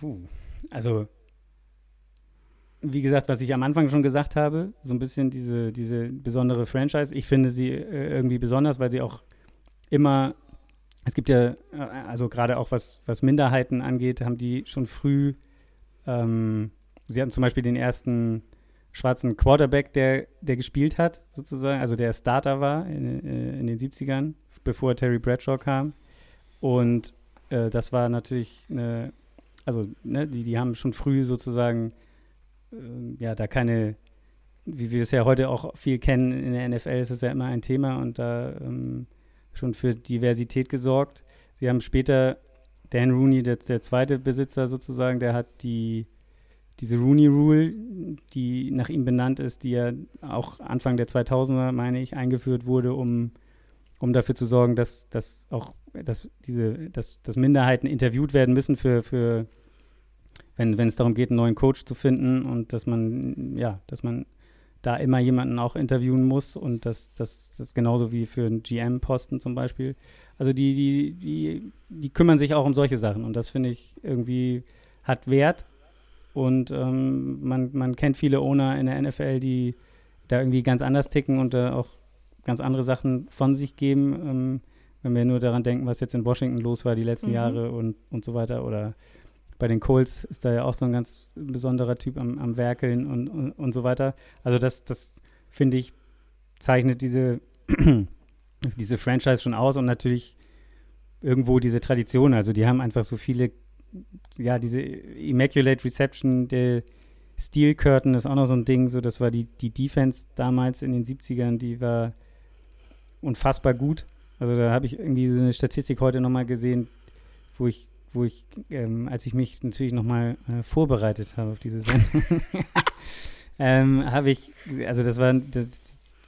Puh. Also, wie gesagt, was ich am Anfang schon gesagt habe, so ein bisschen diese, diese besondere Franchise. Ich finde sie äh, irgendwie besonders, weil sie auch immer, es gibt ja, äh, also gerade auch was, was Minderheiten angeht, haben die schon früh, ähm, sie hatten zum Beispiel den ersten schwarzen Quarterback, der, der gespielt hat, sozusagen, also der Starter war in, äh, in den 70ern, bevor Terry Bradshaw kam. Und äh, das war natürlich eine, also ne, die, die haben schon früh sozusagen äh, ja, da keine, wie wir es ja heute auch viel kennen, in der NFL ist es ja immer ein Thema und da ähm, schon für Diversität gesorgt. Sie haben später Dan Rooney, der, der zweite Besitzer sozusagen, der hat die diese Rooney Rule, die nach ihm benannt ist, die ja auch Anfang der 2000er, meine ich, eingeführt wurde, um, um dafür zu sorgen, dass, dass auch dass diese, dass, dass Minderheiten interviewt werden müssen für, für wenn, wenn es darum geht, einen neuen Coach zu finden und dass man, ja, dass man da immer jemanden auch interviewen muss und das, das, das genauso wie für einen GM-Posten zum Beispiel. Also die, die, die, die kümmern sich auch um solche Sachen und das finde ich irgendwie hat Wert und ähm, man, man kennt viele Owner in der NFL, die da irgendwie ganz anders ticken und da auch ganz andere Sachen von sich geben. Ähm, wenn wir nur daran denken, was jetzt in Washington los war die letzten mhm. Jahre und, und so weiter oder bei den Colts ist da ja auch so ein ganz besonderer Typ am, am Werkeln und, und, und so weiter. Also das, das finde ich, zeichnet diese, (clears throat) diese Franchise schon aus und natürlich irgendwo diese Tradition. Also die haben einfach so viele, ja, diese Immaculate Reception, der Steel Curtain ist auch noch so ein Ding. So, das war die, die Defense damals in den 70ern, die war unfassbar gut. Also da habe ich irgendwie so eine Statistik heute nochmal gesehen, wo ich wo ich, ähm, als ich mich natürlich nochmal äh, vorbereitet habe auf diese Sendung, (laughs) ähm, habe ich, also das war,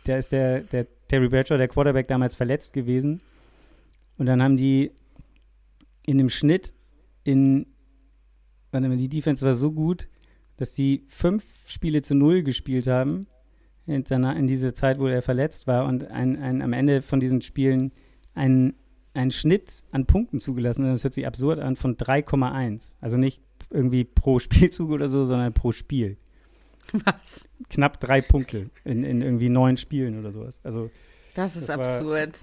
da ist der, der Terry Bradshaw, der Quarterback, damals verletzt gewesen. Und dann haben die in dem Schnitt in, warte mal, die Defense war so gut, dass die fünf Spiele zu null gespielt haben in, in dieser Zeit, wo er verletzt war und ein, ein, am Ende von diesen Spielen einen, einen Schnitt an Punkten zugelassen. Das hört sich absurd an, von 3,1. Also nicht irgendwie pro (laughs) Spielzug oder so, sondern pro Spiel. Was? Knapp drei Punkte in, in irgendwie neun Spielen oder sowas. Also das ist das absurd.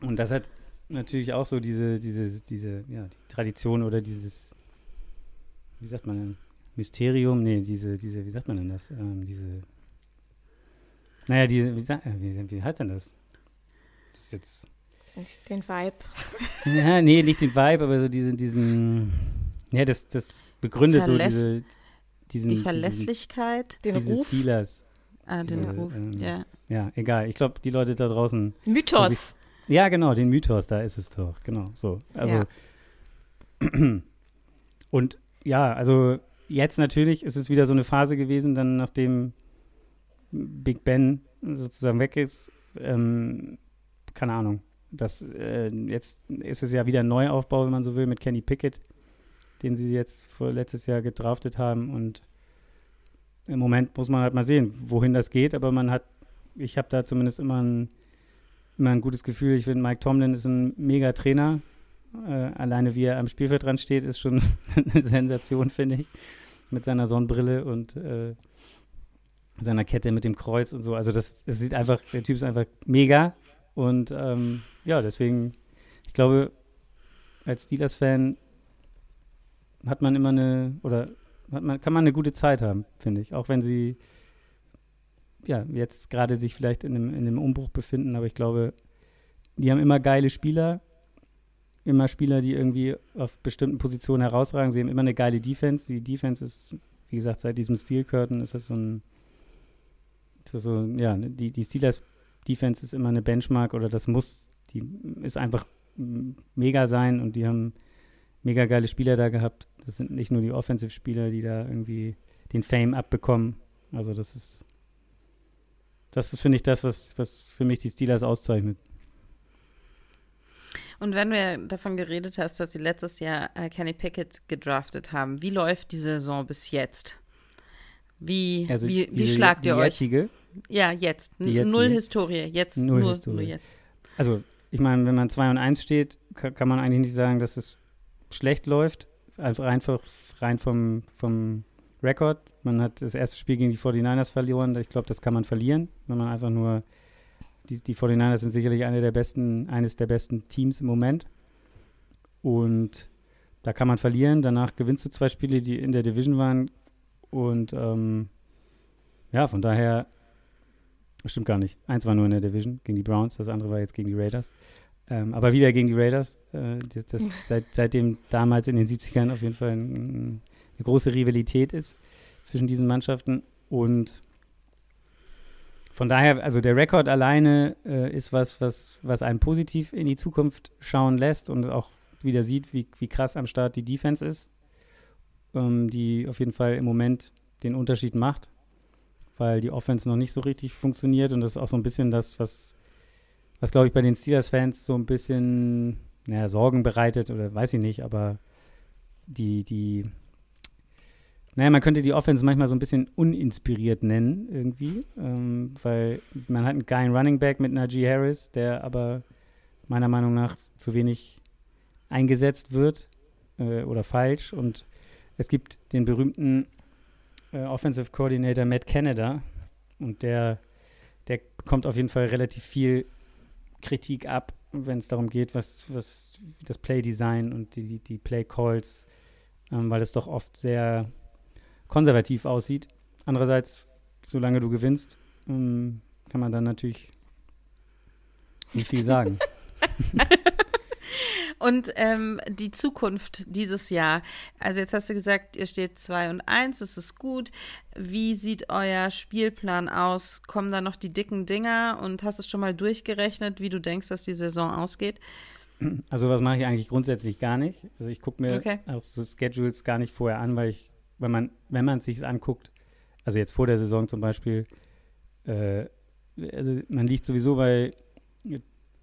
War, und das hat natürlich auch so diese, diese, diese, ja, die Tradition oder dieses, wie sagt man denn, Mysterium, nee, diese, diese, wie sagt man denn das? Ähm, diese, naja, die, wie, wie, wie heißt denn das? Das ist jetzt. Den Vibe. (laughs) Ja, nee, nicht den Vibe, aber so diesen, diesen, ja, das, das begründet Verlässt so diese, diesen, die Verlässlichkeit, diesen, den diese Ruf. Steelers. Ah, den diese, Ruf, ähm, ja. Ja, egal. Ich glaube, die Leute da draußen. Mythos. Ja, genau, den Mythos, da ist es doch. Genau, so. Also. Ja. (clears throat) Und ja, also jetzt natürlich ist es wieder so eine Phase gewesen, dann nachdem Big Ben sozusagen weg ist. Ähm, keine Ahnung. Das, äh, jetzt ist es ja wieder ein Neuaufbau, wenn man so will, mit Kenny Pickett, den sie jetzt vor letztes Jahr gedraftet haben. Und im Moment muss man halt mal sehen, wohin das geht. Aber man hat, ich habe da zumindest immer ein, immer ein gutes Gefühl. Ich finde, Mike Tomlin ist ein mega Trainer. Äh, alleine wie er am Spielfeld dran steht, ist schon (laughs) eine Sensation, finde ich. Mit seiner Sonnenbrille und äh, seiner Kette mit dem Kreuz und so. Also das, das sieht einfach, der Typ ist einfach mega. Und ähm, ja, deswegen, ich glaube, als Steelers-Fan hat man immer eine, oder hat man, kann man eine gute Zeit haben, finde ich. Auch wenn sie ja, jetzt gerade sich vielleicht in einem, in einem Umbruch befinden, aber ich glaube, die haben immer geile Spieler, immer Spieler, die irgendwie auf bestimmten Positionen herausragen. Sie haben immer eine geile Defense. Die Defense ist, wie gesagt, seit diesem Steel Curtain ist das so ein ist so, ja, die, die Steelers Defense ist immer eine Benchmark oder das muss, die ist einfach mega sein und die haben mega geile Spieler da gehabt. Das sind nicht nur die Offensive-Spieler, die da irgendwie den Fame abbekommen. Also das ist, das ist, finde ich, das, was, was für mich die Steelers auszeichnet. Und wenn du davon geredet hast, dass sie letztes Jahr äh, Kenny Pickett gedraftet haben, wie läuft die Saison bis jetzt? Wie, also wie, wie schlagt ihr euch? Jetzige, ja, jetzt. Null Historie. Jetzt Null nur, Historie. nur jetzt. Also, ich meine, wenn man 2 und 1 steht, kann, kann, man eigentlich nicht sagen, dass es schlecht läuft. Einfach, einfach rein vom, vom Rekord. Man hat das erste Spiel gegen die 49ers verloren. Ich glaube, das kann man verlieren, wenn man einfach nur. Die, die 49ers sind sicherlich eine der besten, eines der besten Teams im Moment. Und da kann man verlieren. Danach gewinnst du zwei Spiele, die in der Division waren. Und ähm, ja, von daher Stimmt gar nicht. Eins war nur in der Division gegen die Browns, das andere war jetzt gegen die Raiders. Ähm, aber wieder gegen die Raiders. Äh, das, das (laughs) seit, seitdem damals in den 70ern auf jeden Fall ein, eine große Rivalität ist zwischen diesen Mannschaften. Und von daher, also der Rekord alleine äh, ist was, was, was einen positiv in die Zukunft schauen lässt und auch wieder sieht, wie, wie krass am Start die Defense ist, ähm, die auf jeden Fall im Moment den Unterschied macht weil die Offense noch nicht so richtig funktioniert und das ist auch so ein bisschen das, was, was glaube ich bei den Steelers-Fans so ein bisschen naja, Sorgen bereitet oder weiß ich nicht, aber die, die, naja, man könnte die Offense manchmal so ein bisschen uninspiriert nennen irgendwie, ähm, weil man hat einen geilen Running Back mit Najee Harris, der aber meiner Meinung nach zu wenig eingesetzt wird äh, oder falsch. Und es gibt den berühmten äh, Offensive Coordinator Matt Canada. Und der, der kommt auf jeden Fall relativ viel Kritik ab, wenn es darum geht, was, was das Play-Design und die, die Play-Calls, ähm, weil es doch oft sehr konservativ aussieht. Andererseits, solange du gewinnst, ähm, kann man dann natürlich nicht viel sagen. (laughs) (laughs) Und ähm, die Zukunft dieses Jahr. Also jetzt hast du gesagt, ihr steht 2 und 1, das ist gut. Wie sieht euer Spielplan aus? Kommen da noch die dicken Dinger und hast du schon mal durchgerechnet, wie du denkst, dass die Saison ausgeht? Also was mache ich eigentlich grundsätzlich gar nicht. Also ich gucke mir okay. auch so Schedules gar nicht vorher an, weil ich, wenn man, wenn man es sich anguckt, also jetzt vor der Saison zum Beispiel, äh, also man liegt sowieso bei,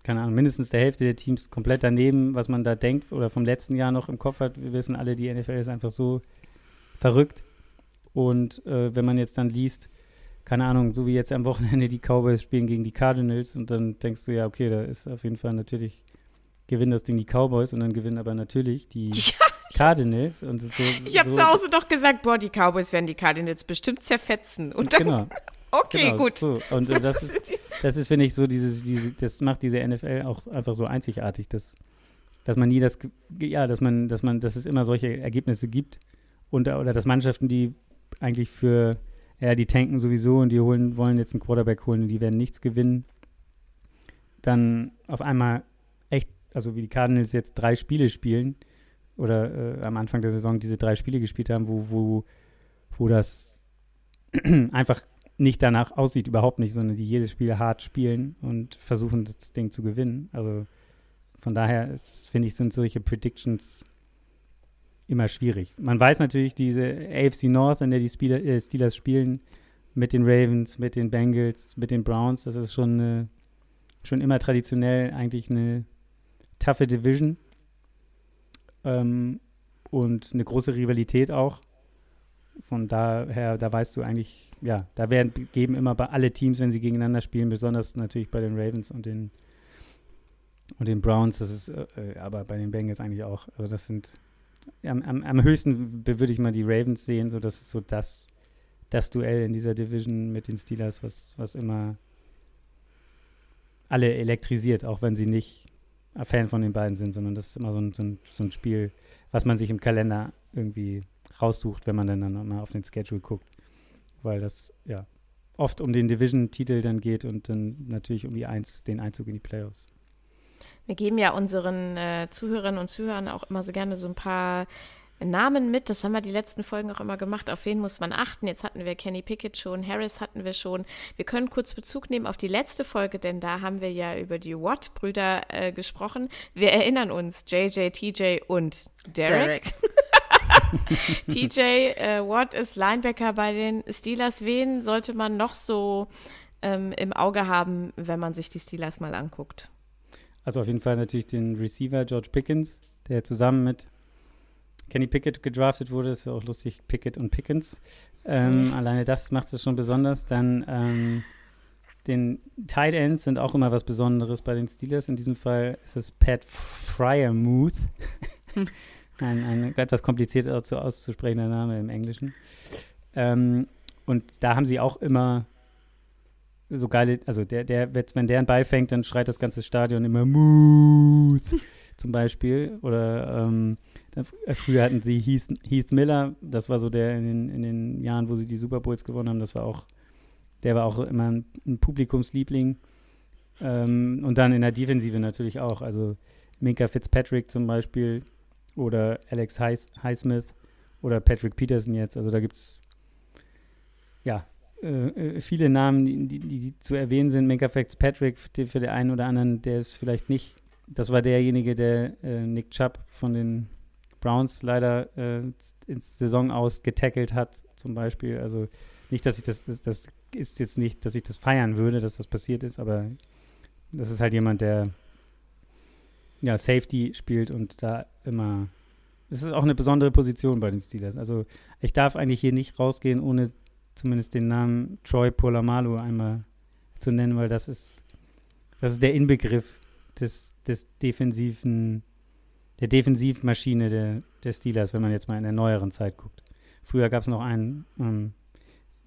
keine Ahnung, mindestens der Hälfte der Teams komplett daneben, was man da denkt oder vom letzten Jahr noch im Kopf hat. Wir wissen alle, die NFL ist einfach so verrückt. Und äh, wenn man jetzt dann liest, keine Ahnung, so wie jetzt am Wochenende die Cowboys spielen gegen die Cardinals und dann denkst du, ja, okay, da ist auf jeden Fall natürlich, gewinnen das Ding die Cowboys und dann gewinnen aber natürlich die (laughs) ja. Cardinals. Und so, ich habe so, zu Hause doch gesagt, boah, die Cowboys werden die Cardinals bestimmt zerfetzen. Und dann, genau. (laughs) okay, genau, gut. So. Und äh, das ist, das ist finde ich, so dieses, diese, das macht diese NFL auch einfach so einzigartig, dass, dass man nie das, ja, dass man, dass man, dass es immer solche Ergebnisse gibt und oder dass Mannschaften, die eigentlich für, ja, die tanken sowieso und die holen, wollen jetzt einen Quarterback holen und die werden nichts gewinnen, dann auf einmal echt, also wie die Cardinals jetzt drei Spiele spielen oder äh, am Anfang der Saison diese drei Spiele gespielt haben, wo, wo, wo das (clears throat) einfach nicht danach aussieht, überhaupt nicht, sondern die jedes Spiel hart spielen und versuchen, das Ding zu gewinnen. Also von daher finde ich, sind solche Predictions immer schwierig. Man weiß natürlich, diese AFC North, in der die Spieler, äh, Steelers spielen, mit den Ravens, mit den Bengals, mit den Browns, das ist schon, eine, schon immer traditionell eigentlich eine taffe Division ähm, und eine große Rivalität auch. Von daher, da weißt du eigentlich, ja, da werden geben immer bei alle Teams, wenn sie gegeneinander spielen, besonders natürlich bei den Ravens und den und den Browns, das ist äh, äh aber bei den Bengals eigentlich auch. Also das sind am, am, am höchsten würde ich mal die Ravens sehen, so das ist so das, das Duell in dieser Division mit den Steelers, was, was immer alle elektrisiert, auch wenn sie nicht Fan von den beiden sind, sondern das ist immer so ein, so ein, so ein Spiel, was man sich im Kalender irgendwie raussucht, wenn man dann, dann mal auf den Schedule guckt. Weil das ja oft um den Division-Titel dann geht und dann natürlich um die Eins, den Einzug in die Playoffs. Wir geben ja unseren äh, Zuhörerinnen und Zuhörern auch immer so gerne so ein paar Namen mit. Das haben wir die letzten Folgen auch immer gemacht. Auf wen muss man achten? Jetzt hatten wir Kenny Pickett schon, Harris hatten wir schon. Wir können kurz Bezug nehmen auf die letzte Folge, denn da haben wir ja über die Watt-Brüder äh, gesprochen. Wir erinnern uns, JJ, TJ und Derek. Derek. (laughs) TJ äh, Watt ist Linebacker bei den Steelers. Wen sollte man noch so ähm, im Auge haben, wenn man sich die Steelers mal anguckt? Also auf jeden Fall natürlich den Receiver George Pickens, der zusammen mit Kenny Pickett gedraftet wurde. Ist ja auch lustig, Pickett und Pickens. Ähm, (laughs) alleine das macht es schon besonders. Dann ähm, den Tight Ends sind auch immer was Besonderes bei den Steelers. In diesem Fall ist es Pat Fryermuth. (laughs) ein, ein etwas kompliziert auszusprechender Name im Englischen. Ähm, und da haben sie auch immer so geile, also der, der, wenn der einen Ball fängt, dann schreit das ganze Stadion immer Mood (laughs) zum Beispiel. Oder ähm, äh, früher hatten sie Heath, Heath Miller, das war so der in den, in den Jahren, wo sie die Super Bowls gewonnen haben, das war auch, der war auch immer ein, ein Publikumsliebling. Ähm, und dann in der Defensive natürlich auch, also Minka Fitzpatrick zum Beispiel oder Alex Highsmith oder Patrick Peterson jetzt, also da gibt es ja, äh, äh, viele Namen, die, die, die, zu erwähnen sind. Minka Fitzpatrick, für, für den einen oder anderen, der ist vielleicht nicht. Das war derjenige, der äh, Nick Chubb von den Browns leider äh, ins Saison aus getackelt hat, zum Beispiel. Also nicht, dass ich das, das, das ist jetzt nicht, dass ich das feiern würde, dass das passiert ist, aber das ist halt jemand, der ja Safety spielt und da immer. Es ist auch eine besondere Position bei den Steelers. Also ich darf eigentlich hier nicht rausgehen, ohne zumindest den Namen Troy Polamalu einmal zu nennen, weil das ist, das ist der Inbegriff des, des defensiven, der Defensivmaschine der, der Steelers, wenn man jetzt mal in der neueren Zeit guckt. Früher gab es noch einen ähm,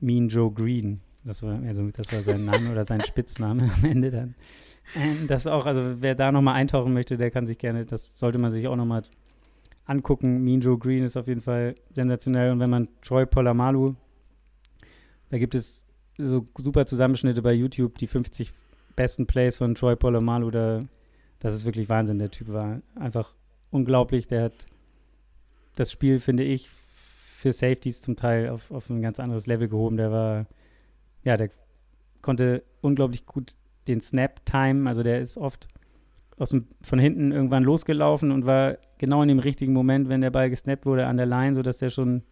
Mean Joe Green. Das war, also das war sein Name oder sein (laughs) Spitzname am Ende dann. Ähm, das auch, also wer da nochmal eintauchen möchte, der kann sich gerne, das sollte man sich auch nochmal angucken. Mean Joe Green ist auf jeden Fall sensationell. Und wenn man Troy Polamalu da gibt es so super Zusammenschnitte bei YouTube, die 50 besten Plays von Troy Polamalu. Da, das ist wirklich Wahnsinn. Der Typ war einfach unglaublich. Der hat das Spiel, finde ich, für Safeties zum Teil auf, auf ein ganz anderes Level gehoben. Der war, ja, der konnte unglaublich gut den Snap-Time, also der ist oft aus dem, von hinten irgendwann losgelaufen und war genau in dem richtigen Moment, wenn der Ball gesnappt wurde, an der Line, sodass der schon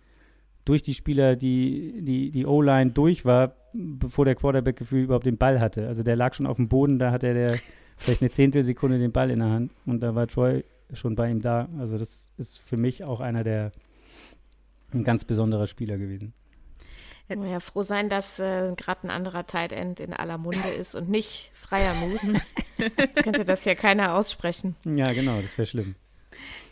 durch die Spieler, die, die, die O-Line durch war, bevor der Quarterback gefühl überhaupt den Ball hatte. Also der lag schon auf dem Boden, da hatte der (laughs) vielleicht eine Zehntelsekunde den Ball in der Hand und da war Troy schon bei ihm da. Also das ist für mich auch einer der ein ganz besonderer Spieler gewesen. Ja, froh sein, dass äh, gerade ein anderer Tight End in aller Munde ist und nicht freier Mut. (laughs) Jetzt könnte das ja keiner aussprechen. Ja, genau, das wäre schlimm.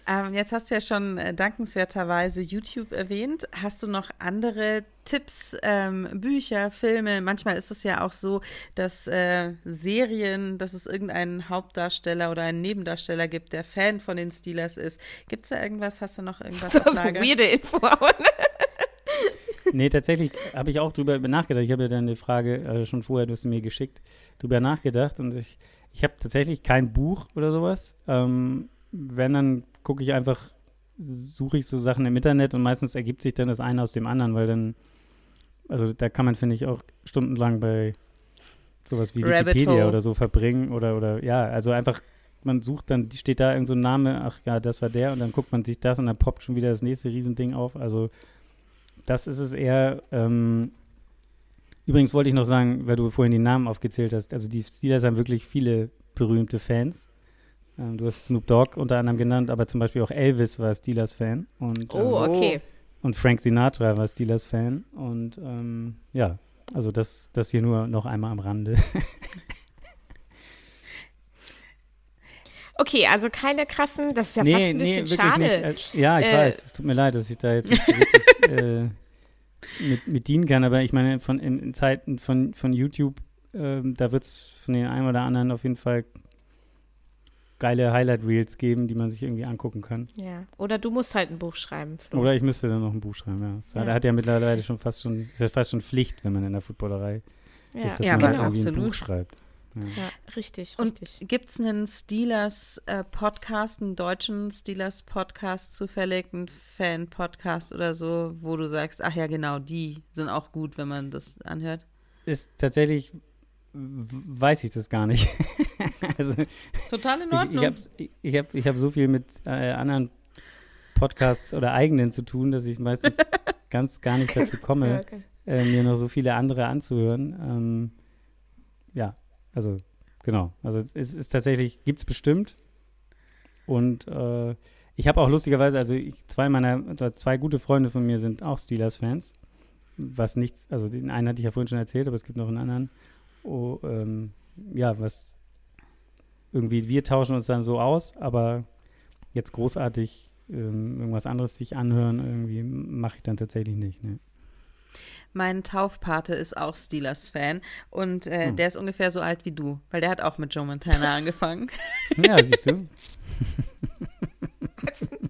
Ähm, jetzt hast du ja schon äh, dankenswerterweise YouTube erwähnt. Hast du noch andere Tipps, ähm, Bücher, Filme? Manchmal ist es ja auch so, dass äh, Serien, dass es irgendeinen Hauptdarsteller oder einen Nebendarsteller gibt, der Fan von den Steelers ist. Gibt es da irgendwas? Hast du noch irgendwas so auf Lager? Weirde Info. (laughs) nee, tatsächlich habe ich auch drüber nachgedacht. Ich habe ja deine Frage äh, schon vorher, du hast mir geschickt, drüber nachgedacht und ich, ich habe tatsächlich kein Buch oder sowas. Ähm, wenn, dann gucke ich einfach, suche ich so Sachen im Internet und meistens ergibt sich dann das eine aus dem anderen, weil dann, also da kann man, finde ich, auch stundenlang bei sowas wie Rabbit Wikipedia Hole. oder so verbringen oder, oder ja, also einfach, man sucht dann, steht da irgend so ein Name, ach ja, das war der und dann guckt man sich das und dann poppt schon wieder das nächste Riesending auf. Also das ist es eher. Ähm, übrigens wollte ich noch sagen, weil du vorhin die Namen aufgezählt hast, also die Steelers haben wirklich viele berühmte Fans. Ähm, du hast Snoop Dogg unter anderem genannt, aber zum Beispiel auch Elvis war Steelers-Fan. oh, ähm, okay. Und Frank Sinatra war Steelers-Fan. Und ähm, ja, also das, das hier nur noch einmal am Rande. (laughs) Okay, also keine krassen, das ist ja nee, fast ein bisschen nee, schade. Nicht. Äh, ja, ich äh, weiß, es tut mir leid, dass ich da jetzt nicht so richtig (laughs) äh, mit, mit dienen kann, aber ich meine, von, in, in Zeiten von, von YouTube, äh, da wird es von den einen oder anderen auf jeden Fall geile Highlight-Reels geben, die man sich irgendwie angucken kann. Ja, oder du musst halt ein Buch schreiben. Flo. Oder ich müsste dann noch ein Buch schreiben, ja. Das ja. hat ja mittlerweile schon fast schon, ist ja fast schon Pflicht, wenn man in der Footballerei ja. ist, dass ja, man genau, irgendwie absolut. ein Buch schreibt. Ja, richtig, Und gibt es einen Steelers-Podcast, äh, einen deutschen Steelers-Podcast zufällig, einen Fan-Podcast oder so, wo du sagst, ach ja, genau, die sind auch gut, wenn man das anhört? Ist tatsächlich, weiß ich das gar nicht. (laughs) also, Total in Ordnung. Ich, ich habe ich hab, ich hab so viel mit äh, anderen Podcasts oder eigenen zu tun, dass ich meistens (laughs) ganz gar nicht dazu komme, okay. äh, mir noch so viele andere anzuhören. Ähm, ja, also, genau. Also es ist tatsächlich, gibt es bestimmt. Und äh, ich habe auch lustigerweise, also ich, zwei meiner, zwei gute Freunde von mir sind auch Steelers-Fans. Was nichts, also den einen hatte ich ja vorhin schon erzählt, aber es gibt noch einen anderen. Oh, ähm, ja, was irgendwie, wir tauschen uns dann so aus, aber jetzt großartig ähm, irgendwas anderes sich anhören, irgendwie mache ich dann tatsächlich nicht. Ne? Mein Taufpate ist auch Steelers-Fan und äh, hm. der ist ungefähr so alt wie du, weil der hat auch mit Joe Montana angefangen. (laughs) Ja, siehst du. (laughs)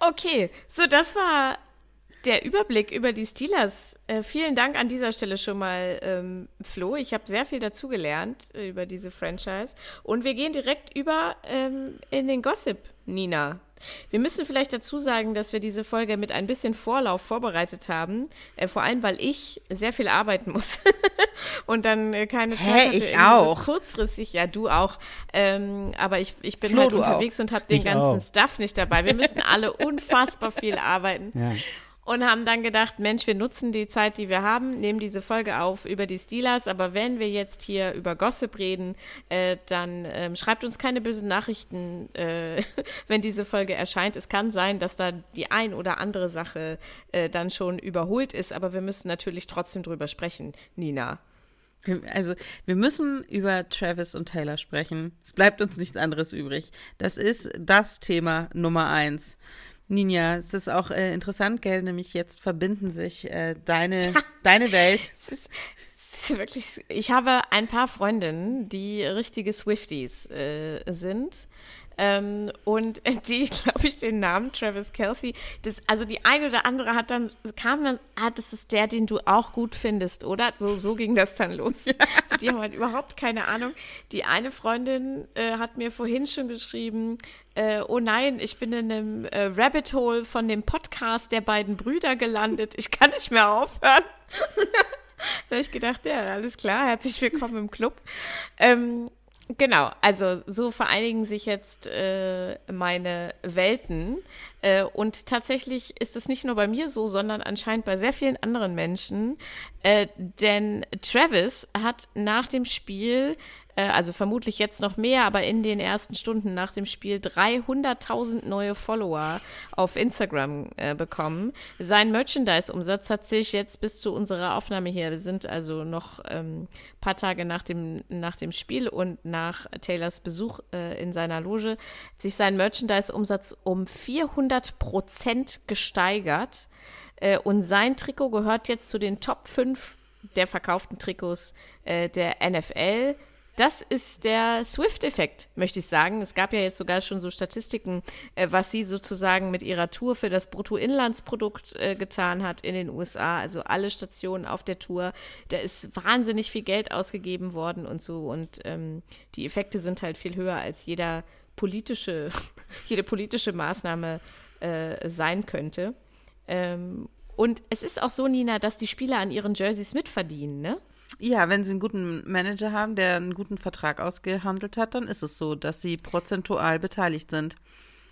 okay, so das war der Überblick über die Steelers. Äh, vielen Dank an dieser Stelle schon mal, ähm, Flo. Ich habe sehr viel dazugelernt äh, über diese Franchise. Und wir gehen direkt über ähm, in den Gossip, Nina. Wir müssen vielleicht dazu sagen, dass wir diese Folge mit ein bisschen Vorlauf vorbereitet haben. Äh, vor allem, weil ich sehr viel arbeiten muss (laughs) und dann äh, keine Zeit Hä, hatte. ich auch. So kurzfristig, ja, du auch. Ähm, aber ich, ich bin Flo, halt unterwegs auch. und habe den ich ganzen auch. Stuff nicht dabei. Wir müssen alle unfassbar viel arbeiten. Ja und haben dann gedacht, Mensch, wir nutzen die Zeit, die wir haben, nehmen diese Folge auf über die Steelers, aber wenn wir jetzt hier über Gossip reden, äh, dann ähm, schreibt uns keine bösen Nachrichten, äh, (laughs) wenn diese Folge erscheint. Es kann sein, dass da die ein oder andere Sache äh, dann schon überholt ist, aber wir müssen natürlich trotzdem drüber sprechen, Nina. Also, wir müssen über Travis und Taylor sprechen. Es bleibt uns nichts anderes übrig. Das ist das Thema Nummer eins. Ninja, es ist auch äh, interessant, gell? Nämlich jetzt verbinden sich äh, deine, deine Welt. (laughs) Es ist, es ist wirklich, ich habe ein paar Freundinnen, die richtige Swifties äh, sind. Ähm, und (laughs) die, glaube ich, den Namen Travis Kelsey, das, also die eine oder andere hat dann, kam dann, ah, das ist der, den du auch gut findest, oder? So, so ging das dann los. (laughs) Also die haben halt überhaupt keine Ahnung. Die eine Freundin äh, hat mir vorhin schon geschrieben, äh, oh nein, ich bin in einem äh, Rabbit Hole von dem Podcast der beiden Brüder gelandet. Ich kann nicht mehr aufhören. (laughs) da habe ich gedacht, ja, alles klar, herzlich willkommen im Club. Ähm, Genau, also so vereinigen sich jetzt äh, meine Welten. Äh, und tatsächlich ist es nicht nur bei mir so, sondern anscheinend bei sehr vielen anderen Menschen. Äh, denn Travis hat nach dem Spiel äh, also vermutlich jetzt noch mehr, aber in den ersten Stunden nach dem Spiel 300.000 neue Follower auf Instagram äh, bekommen. Sein Merchandise-Umsatz hat sich jetzt bis zu unserer Aufnahme hier, wir sind also noch ein ähm, paar Tage nach dem, nach dem Spiel und nach Taylors Besuch äh, in seiner Loge, hat sich sein Merchandise-Umsatz um 400 Prozent gesteigert. Äh, und sein Trikot gehört jetzt zu den Top 5 der verkauften Trikots äh, der NFL. Das ist der Swift-Effekt, möchte ich sagen. Es gab ja jetzt sogar schon so Statistiken, äh, was sie sozusagen mit ihrer Tour für das Bruttoinlandsprodukt äh, getan hat in den USA. Also alle Stationen auf der Tour. Da ist wahnsinnig viel Geld ausgegeben worden und so. Und ähm, die Effekte sind halt viel höher als jeder politische, (laughs) jede politische Maßnahme äh, sein könnte. Ähm, und es ist auch so, Nina, dass die Spieler an ihren Jerseys mitverdienen, ne? Ja, wenn sie einen guten Manager haben, der einen guten Vertrag ausgehandelt hat, dann ist es so, dass sie prozentual beteiligt sind.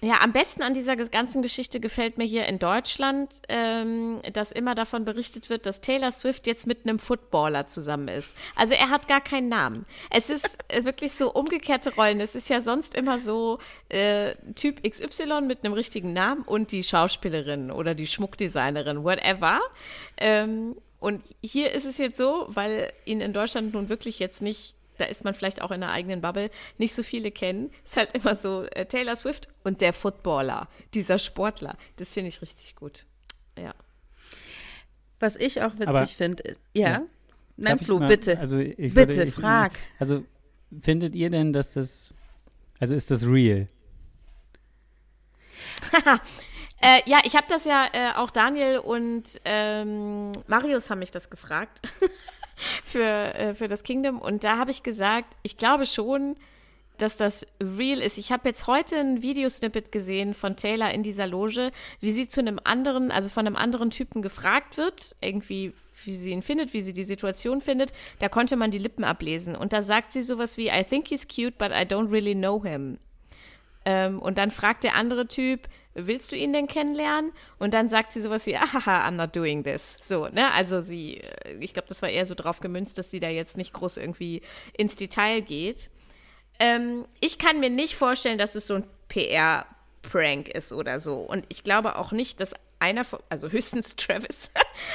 Ja, am besten an dieser ganzen Geschichte gefällt mir hier in Deutschland, ähm, dass immer davon berichtet wird, dass Taylor Swift jetzt mit einem Footballer zusammen ist. Also er hat gar keinen Namen. Es ist äh, wirklich so umgekehrte Rollen. Es ist ja sonst immer so äh, Typ XY mit einem richtigen Namen und die Schauspielerin oder die Schmuckdesignerin, whatever. Ähm, und hier ist es jetzt so, weil ihn in Deutschland nun wirklich jetzt nicht, da ist man vielleicht auch in einer eigenen Bubble, nicht so viele kennen. Ist halt immer so äh, Taylor Swift und der Footballer, dieser Sportler. Das finde ich richtig gut. Ja. Was ich auch witzig finde, ja. ja. Nein, Darf Flo, bitte. Also bitte, würde, ich, frag. Also findet ihr denn, dass das, also ist das real? (laughs) Äh, ja, ich habe das ja äh, auch Daniel und ähm, Marius haben mich das gefragt (laughs) für, äh, für das Kingdom. Und da habe ich gesagt, ich glaube schon, dass das real ist. Ich habe jetzt heute ein Videosnippet gesehen von Taylor in dieser Loge, wie sie zu einem anderen, also von einem anderen Typen gefragt wird, irgendwie, wie sie ihn findet, wie sie die Situation findet. Da konnte man die Lippen ablesen. Und da sagt sie sowas wie, I think he's cute, but I don't really know him. Ähm, und dann fragt der andere Typ, willst du ihn denn kennenlernen? Und dann sagt sie sowas wie, ahaha, I'm not doing this. So, ne? Also sie, äh, ich glaube, das war eher so drauf gemünzt, dass sie da jetzt nicht groß irgendwie ins Detail geht. Ähm, ich kann mir nicht vorstellen, dass es so ein PR-Prank ist oder so. Und ich glaube auch nicht, dass einer von, also höchstens (laughs) Travis,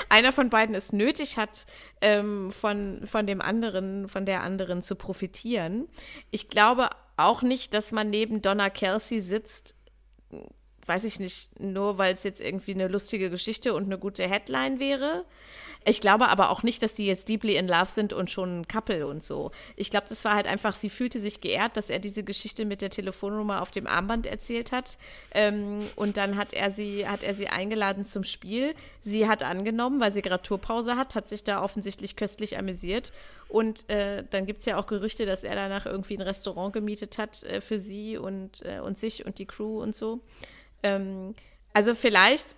einer von beiden es nötig hat, ähm, von, von dem anderen, von der anderen zu profitieren. Ich glaube auch nicht, dass man neben Donna Kelsey sitzt, weiß ich nicht, nur weil es jetzt irgendwie eine lustige Geschichte und eine gute Headline wäre. Ich glaube aber auch nicht, dass die jetzt deeply in love sind und schon ein Couple und so. Ich glaube, das war halt einfach, sie fühlte sich geehrt, dass er diese Geschichte mit der Telefonnummer auf dem Armband erzählt hat. Ähm, und dann hat er sie, hat er sie eingeladen zum Spiel. Sie hat angenommen, weil sie gerade Tourpause hat, hat sich da offensichtlich köstlich amüsiert. Und äh, dann gibt es ja auch Gerüchte, dass er danach irgendwie ein Restaurant gemietet hat äh, für sie und, äh, und sich und die Crew und so. Ähm, also vielleicht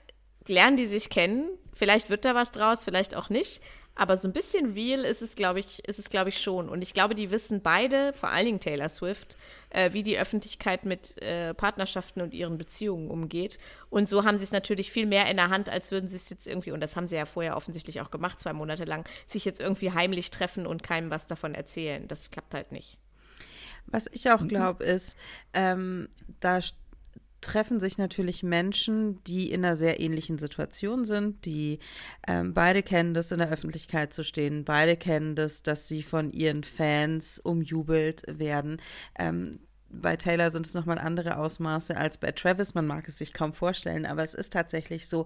lernen die sich kennen, vielleicht wird da was draus, vielleicht auch nicht. Aber so ein bisschen real ist es, glaube ich, ist es, glaube ich, schon. Und ich glaube, die wissen beide, vor allen Dingen Taylor Swift, äh, wie die Öffentlichkeit mit äh, Partnerschaften und ihren Beziehungen umgeht. Und so haben sie es natürlich viel mehr in der Hand, als würden sie es jetzt irgendwie, und das haben sie ja vorher offensichtlich auch gemacht, zwei Monate lang, sich jetzt irgendwie heimlich treffen und keinem was davon erzählen. Das klappt halt nicht. Was ich auch glaube, ist, ähm, da treffen sich natürlich Menschen, die in einer sehr ähnlichen Situation sind, die ähm, beide kennen das, in der Öffentlichkeit zu stehen, beide kennen das, dass sie von ihren Fans umjubelt werden. Ähm, bei Taylor sind es nochmal andere Ausmaße als bei Travis, man mag es sich kaum vorstellen, aber es ist tatsächlich so.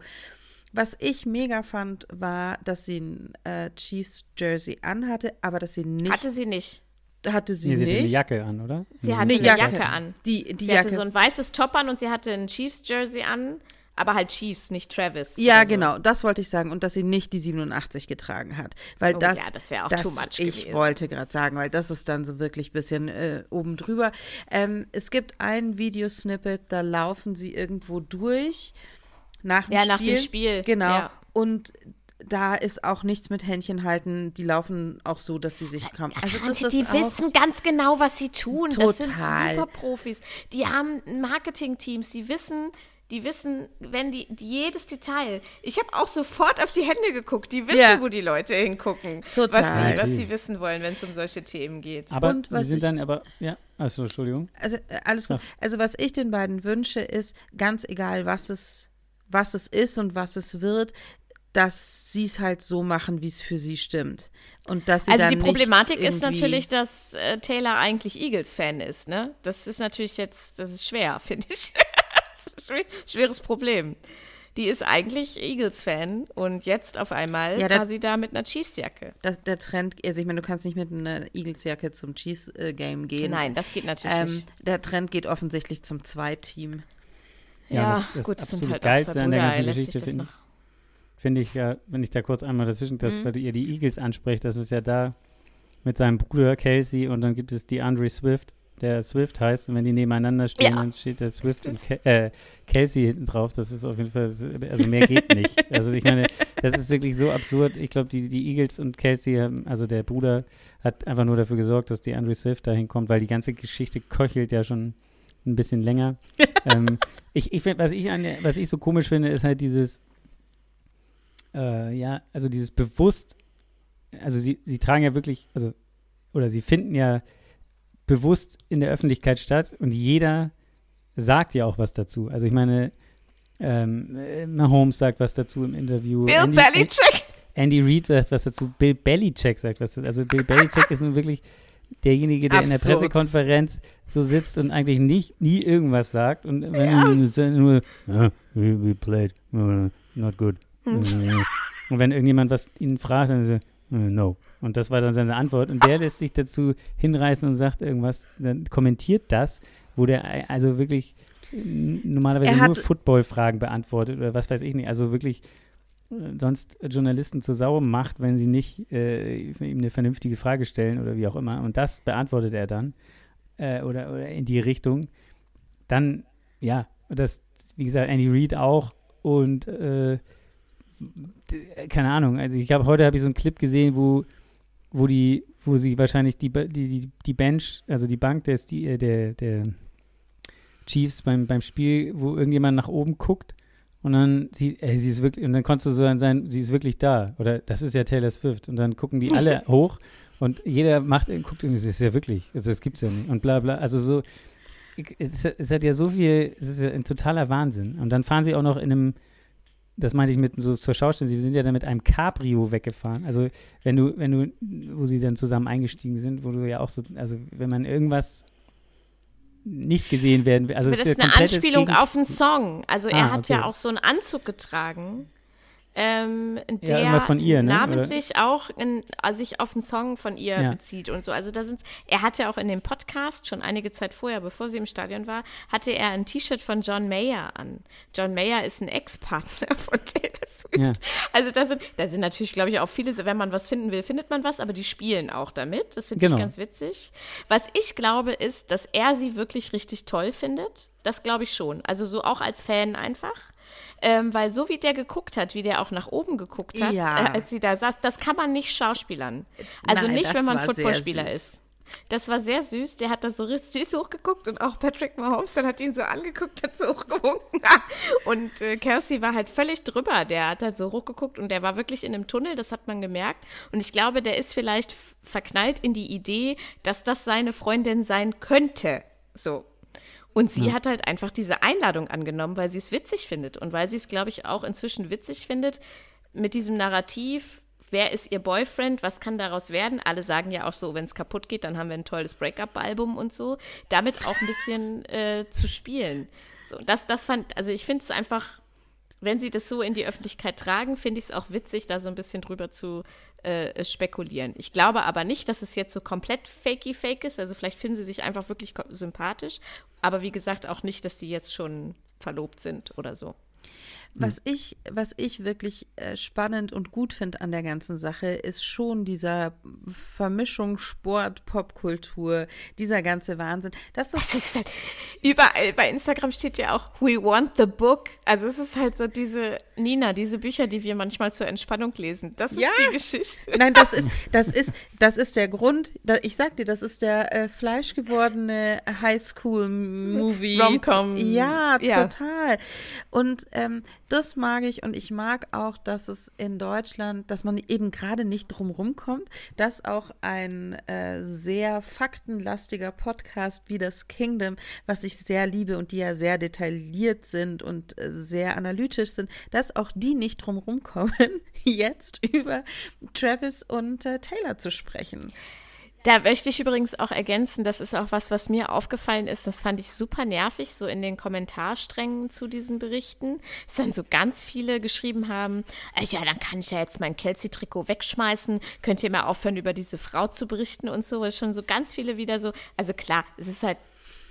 Was ich mega fand, war, dass sie ein äh, Chiefs Jersey anhatte, aber dass sie nicht. Hatte sie nicht hatte sie nee, sie nicht. Hatte eine Jacke an, oder? Sie hatte eine, Jacke. Jacke. an. Die, die sie Jacke. hatte so ein weißes Top an und sie hatte ein Chiefs-Jersey an, aber halt Chiefs, nicht Travis. Ja, so. genau, das wollte ich sagen. Und dass sie nicht die 87 getragen hat. Weil oh, das, ja, das wäre auch das, too much Ich gewesen. wollte gerade sagen, weil das ist dann so wirklich ein bisschen äh, oben drüber. Ähm, es gibt ein Videosnippet, da laufen sie irgendwo durch. Nach dem ja, Spiel. nach dem Spiel. Genau. Ja. Und da ist auch nichts mit Händchen halten. Die laufen auch so, dass sie sich kaum. Also das die, die wissen ganz genau, was sie tun. Total. Das sind super Profis. Die haben Marketingteams, die wissen, die wissen, wenn die, die jedes Detail. Ich habe auch sofort auf die Hände geguckt. Die wissen, ja. wo die Leute hingucken. Total. Was sie, was sie wissen wollen, wenn es um solche Themen geht. Aber Und was sie sind ich, dann aber, ja, also Entschuldigung. Also äh, alles gut. Also was ich den beiden wünsche, ist ganz egal, was es, was es ist und was es wird, dass sie es halt so machen, wie es für sie stimmt. Und dass sie also die Problematik ist natürlich, dass äh, Taylor eigentlich Eagles-Fan ist, ne? Das ist natürlich jetzt, das ist schwer, (laughs) finde ich. schweres Problem. Die ist eigentlich Eagles-Fan und jetzt auf einmal ja, war sie da mit einer Chiefs-Jacke. Der Trend, also ich meine, du kannst nicht mit einer Eagles-Jacke zum Chiefs-Game gehen. Nein, das geht natürlich ähm, nicht. Der Trend geht offensichtlich zum Zwei-Team. Ja, ja, das, das gut, das sind halt Geilste an der ganzen Geschichte finde find ich ja, wenn ich da kurz einmal dazwischen, das, mhm. weil du ihr die Eagles ansprichst, das ist ja da mit seinem Bruder Casey und dann gibt es die Andre Swift der Swift heißt. Und wenn die nebeneinander stehen, ja. dann steht der Swift und Ke äh, Kelsey hinten drauf. Das ist auf jeden Fall, also mehr geht nicht. (laughs) Also ich meine, das ist wirklich so absurd. Ich glaube, die, die Eagles und Kelsey, also der Bruder, hat einfach nur dafür gesorgt, dass die Andre Swift dahin kommt, weil die ganze Geschichte köchelt ja schon ein bisschen länger. (laughs) ähm, ich, ich was ich an was ich so komisch finde, ist halt dieses, äh, ja, also dieses bewusst, also sie, sie tragen ja wirklich, also, oder sie finden ja bewusst in der Öffentlichkeit statt und jeder sagt ja auch was dazu. Also ich meine, ähm, Mahomes sagt was dazu im Interview. Bill Andy, Belichick. Andy Reid sagt was dazu. Bill Belichick sagt was dazu. Also Bill Belichick ist nun wirklich derjenige, der Absurd. in der Pressekonferenz so sitzt und eigentlich nicht, nie irgendwas sagt. Und wenn ja. nur, uh, we, we played, uh, not good. Hm. (laughs) und wenn irgendjemand was ihn fragt, dann so, uh, no. Und das war dann seine Antwort. Und der lässt sich dazu hinreißen und sagt irgendwas, dann kommentiert das, wo der also wirklich normalerweise nur Football-Fragen beantwortet oder was weiß ich nicht. Also wirklich äh, sonst Journalisten zur Sau macht, wenn sie nicht äh, ihm eine vernünftige Frage stellen oder wie auch immer. Und das beantwortet er dann äh, oder, oder in die Richtung. Dann, ja, das, wie gesagt, Andy Reid auch und äh, keine Ahnung. Also ich habe heute habe ich so einen Clip gesehen, wo wo die, wo sie wahrscheinlich die, die, die Bench, also die Bank des, die, äh, der, der Chiefs beim, beim Spiel, wo irgendjemand nach oben guckt und dann sie, ey, sie ist wirklich, und dann konntest du so sein, sie ist wirklich da. Oder das ist ja Taylor Swift. Und dann gucken die alle hoch und jeder macht, guckt und es ist ja wirklich, das gibt's ja nicht. Und bla bla. Also so, es, es hat ja so viel, es ist ja ein totaler Wahnsinn. Und dann fahren sie auch noch in einem das meinte ich mit so zur Schaustelle, sie sind ja dann mit einem Cabrio weggefahren. Also wenn du, wenn du, wo sie dann zusammen eingestiegen sind, wo du ja auch so, also wenn man irgendwas nicht gesehen werden will. Also das ist, ja eine Anspielung auf einen Song. Also er ah, hat ja auch so einen Anzug getragen ähm, der ja, ihr, ne? namentlich Oder? auch in, also sich auf einen Song von ihr ja. bezieht und so. Also da sind, er hatte auch in dem Podcast schon einige Zeit vorher, bevor sie im Stadion war, hatte er ein T-Shirt von John Mayer an. John Mayer ist ein Ex-Partner von Taylor Swift. Ja. Also da sind, da sind natürlich, glaube ich, auch viele, wenn man was finden will, findet man was, aber die spielen auch damit. Das finde genau. ich ganz witzig. Was ich glaube, ist, dass er sie wirklich richtig toll findet. Das glaube ich schon. Also so auch als Fan einfach. Ähm, weil so wie der geguckt hat, wie der auch nach oben geguckt hat, ja. äh, als sie da saß, das kann man nicht schauspielern. Also Nein, nicht, wenn man Footballspieler ist. Das war sehr süß. Der hat da so richtig süß hochgeguckt und auch Patrick Mahomes, dann hat ihn so angeguckt, hat so hochgewunken. (laughs) und äh, Kelsey war halt völlig drüber. Der hat halt so hochgeguckt und der war wirklich in einem Tunnel, das hat man gemerkt. Und ich glaube, der ist vielleicht verknallt in die Idee, dass das seine Freundin sein könnte. So, und sie ja. hat halt einfach diese Einladung angenommen, weil sie es witzig findet und weil sie es, glaube ich, auch inzwischen witzig findet mit diesem Narrativ, wer ist ihr Boyfriend, was kann daraus werden? Alle sagen ja auch so, wenn es kaputt geht, dann haben wir ein tolles Breakup-Album und so. Damit auch ein bisschen äh, zu spielen. So, das, das fand, also ich finde es einfach, wenn sie das so in die Öffentlichkeit tragen, finde ich es auch witzig, da so ein bisschen drüber zu äh, spekulieren. Ich glaube aber nicht, dass es jetzt so komplett fakey-fake ist. Also vielleicht finden sie sich einfach wirklich sympathisch. Aber wie gesagt, auch nicht, dass die jetzt schon verlobt sind oder so. Was ich, was ich wirklich äh, spannend und gut finde an der ganzen Sache, ist schon dieser Vermischung Sport, Popkultur, dieser ganze Wahnsinn. Das, das (laughs) ist halt, überall bei Instagram steht ja auch We want the book. Also es ist halt so diese Nina, diese Bücher, die wir manchmal zur Entspannung lesen. Das ist ja. die Geschichte. Nein, das ist, (laughs) das ist, das ist der Grund. Ich sag dir, das ist der äh, fleischgewordene Highschool-Movie. Romcom. Ja, ja, total. Und ähm, das mag ich und ich mag auch, dass es in Deutschland, dass man eben gerade nicht drum rumkommt, dass auch ein äh, sehr faktenlastiger Podcast wie das Kingdom, was ich sehr liebe und die ja sehr detailliert sind und äh, sehr analytisch sind, dass auch die nicht drum rumkommen, (laughs) jetzt über Travis und äh, Taylor zu sprechen. Da möchte ich übrigens auch ergänzen, das ist auch was, was mir aufgefallen ist. Das fand ich super nervig, so in den Kommentarsträngen zu diesen Berichten. Es dann so ganz viele geschrieben haben, äh, ja, dann kann ich ja jetzt mein Kelsey-Trikot wegschmeißen. Könnt ihr mal aufhören, über diese Frau zu berichten und so. Schon so ganz viele wieder so. Also klar, es ist halt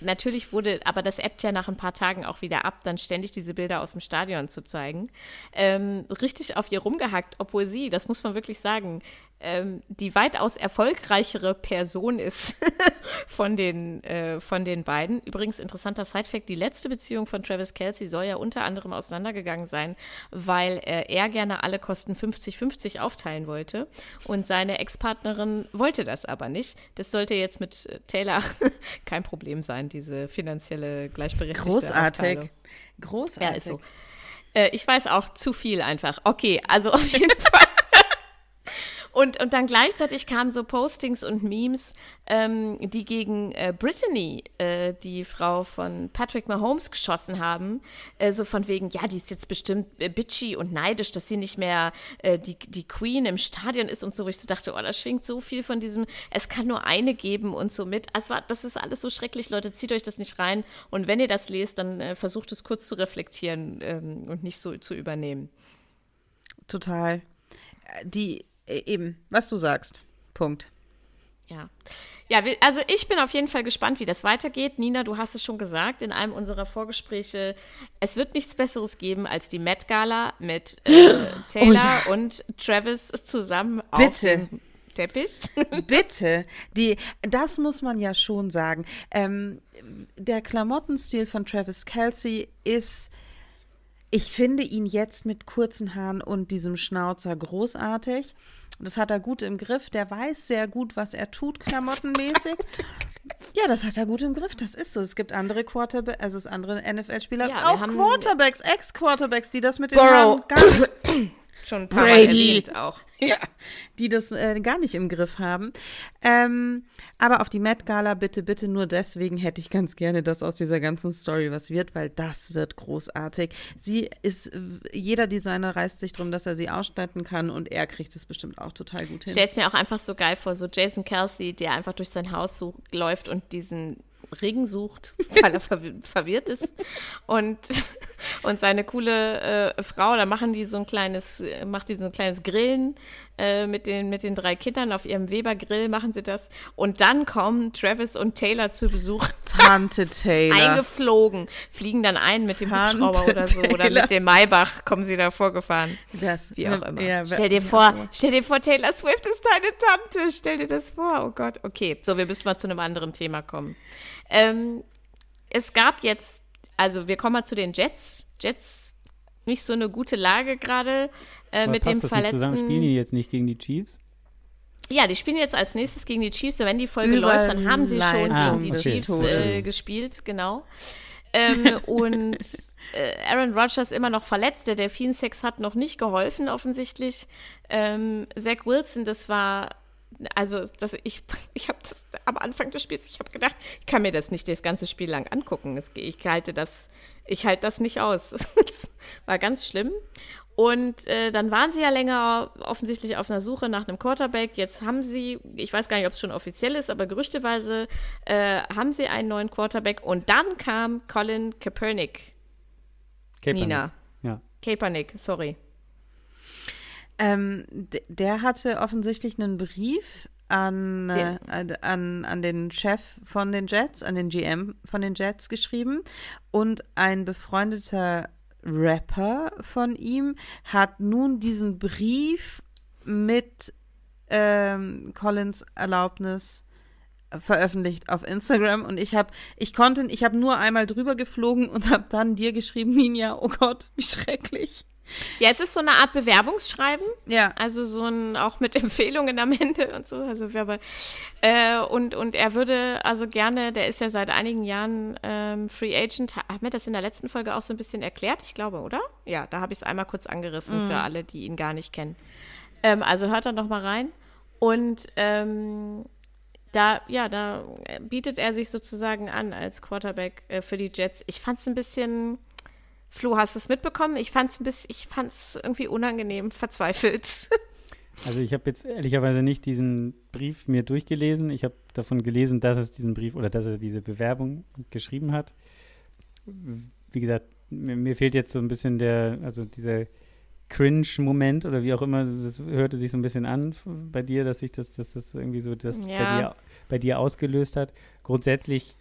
natürlich wurde, aber das ebbt ja nach ein paar Tagen auch wieder ab, dann ständig diese Bilder aus dem Stadion zu zeigen. Ähm, richtig auf ihr rumgehackt, obwohl sie, das muss man wirklich sagen, ähm, die weitaus erfolgreichere Person ist (laughs) von, den, äh, von den beiden. Übrigens, interessanter Sidefact: Die letzte Beziehung von Travis Kelsey soll ja unter anderem auseinandergegangen sein, weil äh, er gerne alle Kosten 50-50 aufteilen wollte und seine Ex-Partnerin wollte das aber nicht. Das sollte jetzt mit äh, Taylor (laughs) kein Problem sein, diese finanzielle gleichberechtigte Großartig. Aufteilung. Großartig. Ja, ist so. Äh, ich weiß auch zu viel einfach. Okay, also auf jeden (laughs) Fall. Und, und dann gleichzeitig kamen so Postings und Memes, ähm, die gegen äh, Brittany, äh, die Frau von Patrick Mahomes, geschossen haben. Äh, so von wegen, ja, die ist jetzt bestimmt äh, bitchy und neidisch, dass sie nicht mehr äh, die, die Queen im Stadion ist und so. Wo ich so dachte, oh, da schwingt so viel von diesem, es kann nur eine geben und so mit. Es war, das ist alles so schrecklich, Leute, zieht euch das nicht rein. Und wenn ihr das lest, dann äh, versucht es kurz zu reflektieren ähm, und nicht so zu übernehmen. Total. Die E, eben, was du sagst. Punkt. Ja. Ja, also ich bin auf jeden Fall gespannt, wie das weitergeht. Nina, du hast es schon gesagt in einem unserer Vorgespräche. Es wird nichts Besseres geben als die Met Gala mit äh, (gasps) Taylor oh, ja. und Travis zusammen Bitte. auf dem Teppich. (laughs) Bitte. Die, das muss man ja schon sagen. Ähm, der Klamottenstil von Travis Kelsey ist ich finde ihn jetzt mit kurzen Haaren und diesem Schnauzer großartig. Das hat er gut im Griff. Der weiß sehr gut, was er tut, klamottenmäßig. (laughs) Ja, das hat er gut im Griff. Das ist so. Es gibt andere Quarterbacks, also es andere NFL-Spieler, ja, auch Quarterbacks, Ex-Quarterbacks, die das mit den Haaren gar nicht (coughs) schon ein paar Brady. Auch. (laughs) Ja, die das äh, gar nicht im Griff haben. Ähm, aber auf die Met Gala bitte, bitte nur deswegen hätte ich ganz gerne, dass aus dieser ganzen Story was wird, weil das wird großartig. Sie ist, jeder Designer reißt sich drum, dass er sie ausstatten kann und er kriegt es bestimmt auch total gut hin. Es mir auch einfach so geil vor, so Jason Kelsey, der einfach durch sein Haus so läuft und diesen Ring sucht, weil er verwirrt ist. Und, und seine coole äh, Frau, da machen die so ein kleines, macht die so ein kleines Grillen äh, mit, den, mit den drei Kindern auf ihrem Weber-Grill, machen sie das. Und dann kommen Travis und Taylor zu Besuch. Tante Taylor. Eingeflogen, fliegen dann ein mit dem Tante Hubschrauber oder so. Taylor. Oder mit dem Maybach kommen sie da vorgefahren. Das, Wie auch immer. Ja, stell dir vor, stell dir vor, Taylor Swift ist deine Tante. Stell dir das vor. Oh Gott. Okay, so, wir müssen mal zu einem anderen Thema kommen. Ähm, es gab jetzt, also wir kommen mal zu den Jets. Jets nicht so eine gute Lage gerade äh, mit dem das Verletzten. Nicht zusammen? Spielen die jetzt nicht gegen die Chiefs? Ja, die spielen jetzt als nächstes gegen die Chiefs. wenn die Folge Überlein. läuft, dann haben sie schon ah, gegen die okay. Chiefs äh, gespielt, genau. ähm, (laughs) und äh, Aaron Rodgers immer noch verletzt. Der Delfin-Sex hat noch nicht geholfen, offensichtlich. Ähm, Zach Wilson, das war also das, ich, (laughs) ich habe das am Anfang des Spiels, ich habe gedacht, ich kann mir das nicht das ganze Spiel lang angucken. Ich halte das, ich halte das nicht aus. (laughs) Das war ganz schlimm. Und äh, dann waren sie ja länger offensichtlich auf einer Suche nach einem Quarterback. Jetzt haben sie, ich weiß gar nicht, ob es schon offiziell ist, aber gerüchteweise äh, haben sie einen neuen Quarterback. Und dann kam Colin Kaepernick. Kaepernick. Nina. Ja. Kaepernick, sorry. Ähm, der hatte offensichtlich einen Brief an, äh, an, an den Chef von den Jets, an den GM von den Jets geschrieben. Und ein befreundeter Rapper von ihm hat nun diesen Brief mit ähm, Collins Erlaubnis veröffentlicht auf Instagram. Und ich habe ich konnte ich habe nur einmal drüber geflogen und habe dann dir geschrieben Ninja oh Gott wie schrecklich ja, es ist so eine Art Bewerbungsschreiben. Ja. Also so ein, auch mit (laughs) Empfehlungen am Ende und so. Also Werbe. Äh, und, und er würde also gerne, der ist ja seit einigen Jahren ähm, Free Agent. Haben wir das in der letzten Folge auch so ein bisschen erklärt? Ich glaube, oder? Ja, da habe ich es einmal kurz angerissen mhm. für alle, die ihn gar nicht kennen. Ähm, also hört da noch mal rein. Und ähm, da, ja, da bietet er sich sozusagen an als Quarterback äh, für die Jets. Ich fand es ein bisschen Flo, hast du es mitbekommen? Ich fand es ein bisschen, ich fand es irgendwie unangenehm, verzweifelt. (laughs) Also ich habe jetzt ehrlicherweise nicht diesen Brief mir durchgelesen. Ich habe davon gelesen, dass es diesen Brief oder dass er diese Bewerbung geschrieben hat. Wie gesagt, mir, mir fehlt jetzt so ein bisschen der, also dieser Cringe-Moment oder wie auch immer, das hörte sich so ein bisschen an bei dir, dass sich das, dass das irgendwie so das ja. bei, dir, bei dir ausgelöst hat. Grundsätzlich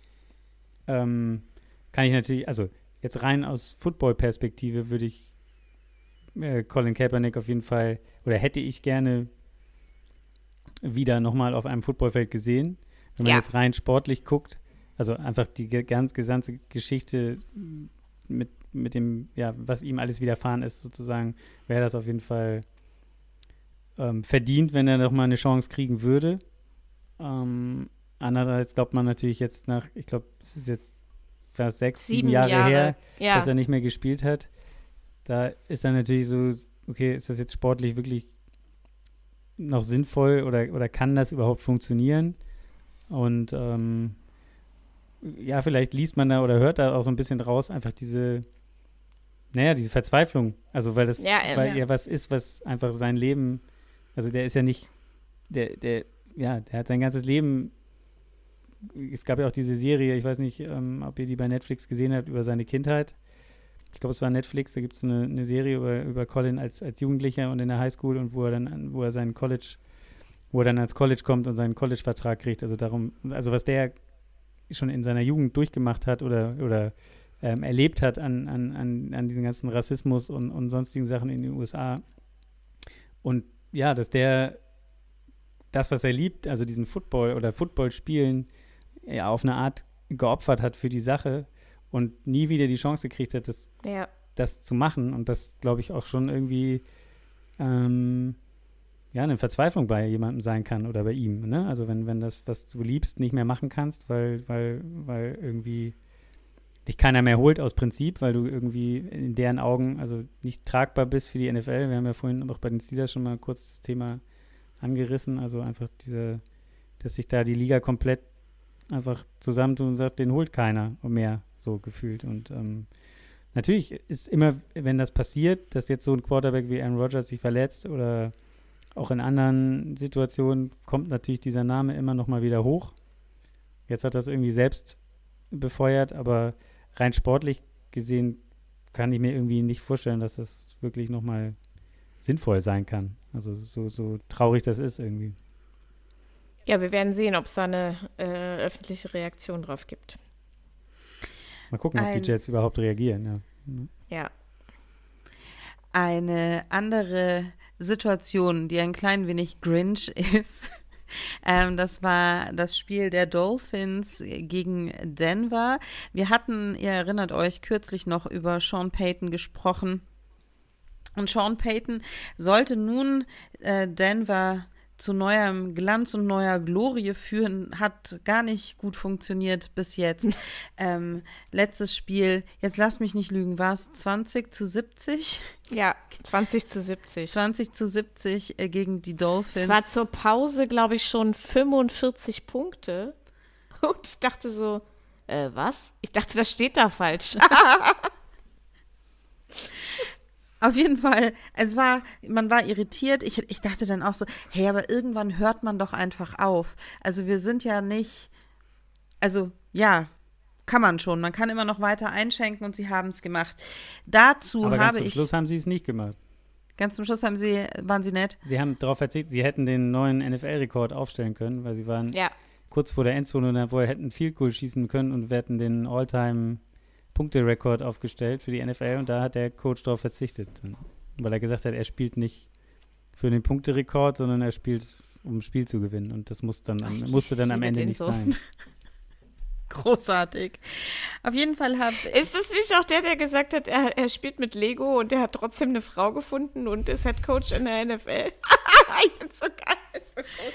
ähm, kann ich natürlich, also jetzt rein aus Football-Perspektive würde ich äh, Colin Kaepernick auf jeden Fall, oder hätte ich gerne wieder nochmal auf einem Footballfeld gesehen. Wenn man ja. jetzt rein sportlich guckt, also einfach die ganz gesamte Geschichte mit, mit dem, ja, was ihm alles widerfahren ist, sozusagen, wäre das auf jeden Fall ähm, verdient, wenn er nochmal eine Chance kriegen würde. Ähm, andererseits glaubt man natürlich jetzt nach, ich glaube, es ist jetzt fast sechs, sieben, sieben Jahre, Jahre, her, ja. dass er nicht mehr gespielt hat. Da ist dann natürlich so, okay, ist das jetzt sportlich wirklich noch sinnvoll oder, oder kann das überhaupt funktionieren? Und ähm, ja, vielleicht liest man da oder hört da auch so ein bisschen raus, einfach diese, naja, diese Verzweiflung. Also, weil das, ja, weil ja. was ist, was einfach sein Leben, also der ist ja nicht, der, der, ja, der hat sein ganzes Leben es gab ja auch diese Serie, ich weiß nicht, ähm, ob ihr die bei Netflix gesehen habt, über seine Kindheit. Ich glaube, es war Netflix, da gibt es eine, eine, Serie über, über Colin als, als Jugendlicher und in der Highschool und wo er dann, wo er seinen College, wo er dann als College kommt und seinen College-Vertrag kriegt. Also darum, also was der schon in seiner Jugend durchgemacht hat oder, oder ähm, erlebt hat an, an, an, an diesen ganzen Rassismus und, und sonstigen Sachen in den USA. Und ja, dass der das, was er liebt, also diesen Football oder Football spielen, ja, auf eine Art geopfert hat für die Sache und nie wieder die Chance gekriegt hat, das, ja. das zu machen. Und das, glaube ich, auch schon irgendwie ähm, ja, eine Verzweiflung bei jemandem sein kann oder bei ihm. Ne? Also wenn, wenn das, was du liebst, nicht mehr machen kannst, weil, weil, weil irgendwie dich keiner mehr holt aus Prinzip, weil du irgendwie in deren Augen also nicht tragbar bist für die NFL. Wir haben ja vorhin auch bei den Steelers schon mal kurz das Thema angerissen. Also einfach diese, dass sich da die Liga komplett einfach zusammentun und sagt, den holt keiner mehr, so gefühlt. Und ähm, natürlich ist immer, wenn das passiert, dass jetzt so ein Quarterback wie Aaron Rodgers sich verletzt oder auch in anderen Situationen kommt natürlich dieser Name immer noch mal wieder hoch. Jetzt hat das irgendwie selbst befeuert, aber rein sportlich gesehen kann ich mir irgendwie nicht vorstellen, dass das wirklich noch mal sinnvoll sein kann. Also so, so traurig das ist irgendwie. Ja, wir werden sehen, ob es da eine äh, öffentliche Reaktion drauf gibt. Mal gucken, ob die Jets überhaupt reagieren. Ja. Mhm. ja. Eine andere Situation, die ein klein wenig Grinch (laughs) ist, ähm, das war das Spiel der Dolphins gegen Denver. Wir hatten, ihr erinnert euch, kürzlich noch über Sean Payton gesprochen. Und Sean Payton sollte nun äh, Denver zu neuem Glanz und neuer Glorie führen, hat gar nicht gut funktioniert bis jetzt. ähm, letztes Spiel, jetzt lass mich nicht lügen, war es 20 zu 70? Ja, 20 zu 70. 20 zu 70 äh, gegen die Dolphins. Es war zur Pause, glaube ich, schon 45 Punkte. (laughs) Und ich dachte so, äh, was? Ich dachte, das steht da falsch. (laughs) Auf jeden Fall, es war, man war irritiert. Ich, ich dachte dann auch so, hey, aber irgendwann hört man doch einfach auf. Also wir sind ja nicht, also ja, kann man schon. Man kann immer noch weiter einschenken und sie haben es gemacht. Dazu aber habe ganz ich. Zum Schluss haben sie es nicht gemacht. Ganz zum Schluss haben sie, waren sie nett. Sie haben darauf verzichtet, sie hätten den neuen NFL-Rekord aufstellen können, weil sie waren ja. kurz vor der Endzone und vorher hätten viel cool schießen können und wir hätten den All-Time Punkterekord aufgestellt für die NFL und da hat der Coach darauf verzichtet, weil er gesagt hat, er spielt nicht für den Punkterekord, sondern er spielt, um ein Spiel zu gewinnen und das muss dann, Ach, musste dann am Ende nicht so. sein. (laughs) Großartig. Auf jeden Fall habe Ist das nicht auch der, der gesagt hat, er, er spielt mit Lego und der hat trotzdem eine Frau gefunden und ist Head Coach in der NFL? (laughs) so geil, so gut.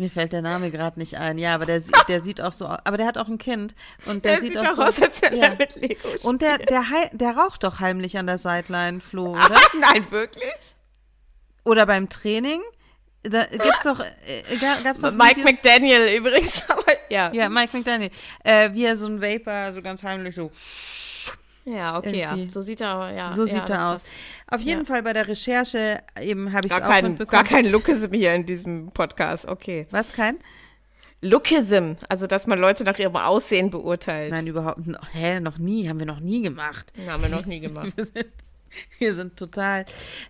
Mir fällt der Name gerade nicht ein. Ja, aber der, (laughs) der sieht auch so aus. Aber der hat auch ein Kind. Und der, der sieht, sieht auch so aus, als wenn ja. mit Lego spielt. Und der, der, der raucht doch heimlich an der Sideline, Flo, (laughs) oder? Nein, wirklich? Oder beim Training? Da gibt's auch, äh, gab's auch Mike Videos? McDaniel übrigens, (laughs) aber ja. Ja, Mike McDaniel. Äh, wie er so ein Vapor so ganz heimlich so. Ja, okay, ja. So sieht er, ja. So sieht ja, er aus. Passt. Auf jeden ja. Fall bei der Recherche eben habe ich es auch kein, mitbekommen. Gar kein Lookism hier in diesem Podcast, okay. Was, kein? Lookism, also dass man Leute nach ihrem Aussehen beurteilt. Nein, überhaupt, hä, noch nie, haben wir noch nie gemacht. Haben wir noch nie gemacht. (laughs) wir sind (laughs) Wir sind total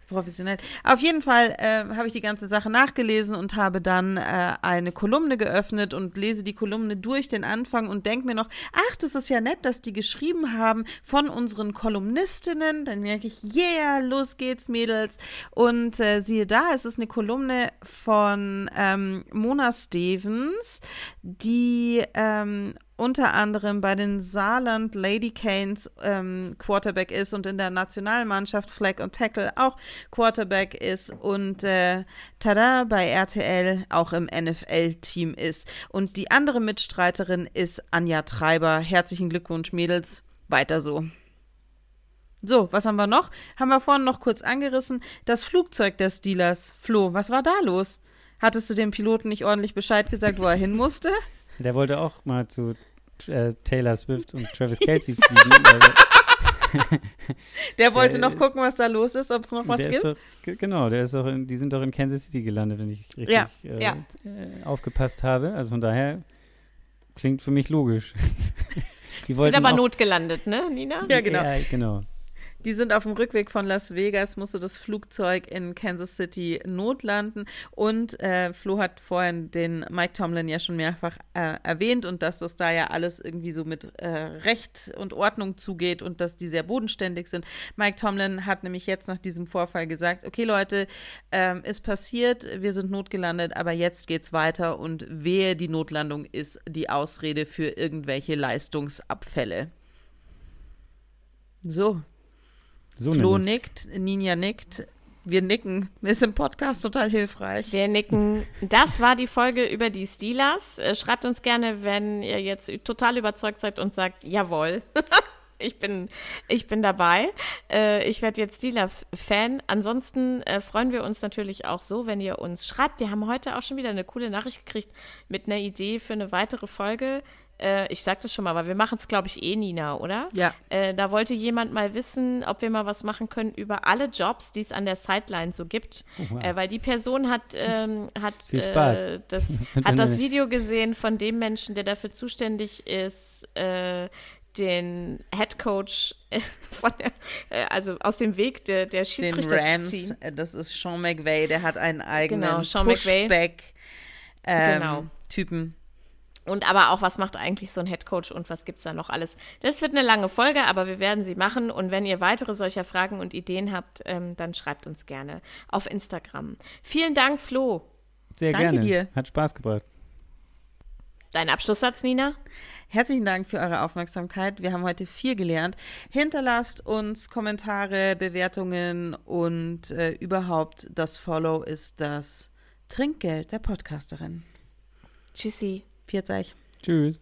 professionell. Auf jeden Fall äh, habe ich die ganze Sache nachgelesen und habe dann äh, eine Kolumne geöffnet und lese die Kolumne durch den Anfang und denke mir noch, ach, das ist ja nett, dass die geschrieben haben von unseren Kolumnistinnen. Dann merke ich, yeah, los geht's, Mädels. Und äh, siehe da, es ist eine Kolumne von ähm, Mona Stevens, die ähm, unter anderem bei den Saarland Lady Canes ähm, Quarterback ist und in der Nationalmannschaft Flag und Tackle auch Quarterback ist und äh, tada, bei RTL auch im NFL-Team ist. Und die andere Mitstreiterin ist Anja Treiber. Herzlichen Glückwunsch, Mädels. Weiter so. So, was haben wir noch? Haben wir vorhin noch kurz angerissen. Das Flugzeug des Steelers. Flo, was war da los? Hattest du dem Piloten nicht ordentlich Bescheid gesagt, wo er hin musste? Der wollte auch mal zu äh, Taylor Swift und Travis Kelsey fliegen. Also (laughs) der wollte der, noch gucken, was da los ist, ob es noch was gibt. Doch, genau, der ist doch in, die sind doch in Kansas City gelandet, wenn ich richtig ja, äh, ja. Äh, aufgepasst habe. Also von daher klingt für mich logisch. (laughs) die sind aber notgelandet, ne, Nina? Ja, genau. Ja, genau. Die sind auf dem Rückweg von Las Vegas, musste das Flugzeug in Kansas City notlanden. Und äh, Flo hat vorhin den Mike Tomlin ja schon mehrfach äh, erwähnt und dass das da ja alles irgendwie so mit äh, Recht und Ordnung zugeht und dass die sehr bodenständig sind. Mike Tomlin hat nämlich jetzt nach diesem Vorfall gesagt: Okay, Leute, ähm, ist passiert, wir sind notgelandet, aber jetzt geht's weiter und wehe, die Notlandung ist die Ausrede für irgendwelche Leistungsabfälle. So, so Flo nickt, Ninja nickt. Wir nicken. Ist im Podcast total hilfreich. Wir nicken. Das war die Folge über die Steelers. Äh, schreibt uns gerne, wenn ihr jetzt total überzeugt seid und sagt, jawohl. (laughs) ich bin, ich bin dabei. Äh, ich werde jetzt Steelers-Fan. Ansonsten äh, freuen wir uns natürlich auch so, wenn ihr uns schreibt. Wir haben heute auch schon wieder eine coole Nachricht gekriegt mit einer Idee für eine weitere Folge äh, ich sag das schon mal, aber wir machen es, glaube ich, eh, Nina, oder? Ja. Äh, da wollte jemand mal wissen, ob wir mal was machen können über alle Jobs, die es an der Sideline so gibt. Oh, wow. äh, weil die Person hat, ähm, hat, äh, das, (laughs) hat das Video gesehen von dem Menschen, der dafür zuständig ist, äh, den Head Coach (laughs) von der, äh, also aus dem Weg der, der Schiedsrichter den Rams, zu ziehen. Das ist Sean McVay, der hat einen eigenen genau, Sean Pushback ähm, genau. Typen. Und aber auch, was macht eigentlich so ein Headcoach und was gibt es da noch alles? Das wird eine lange Folge, aber wir werden sie machen. Und wenn ihr weitere solcher Fragen und Ideen habt, ähm, dann schreibt uns gerne auf Instagram. Vielen Dank, Flo. Sehr Danke gerne. dir. Hat Spaß gebracht. Dein Abschlusssatz, Nina? Herzlichen Dank für eure Aufmerksamkeit. Wir haben heute viel gelernt. Hinterlasst uns Kommentare, Bewertungen und äh, überhaupt das Follow ist das Trinkgeld der Podcasterin. Tschüssi. Pfiat. Tschüss.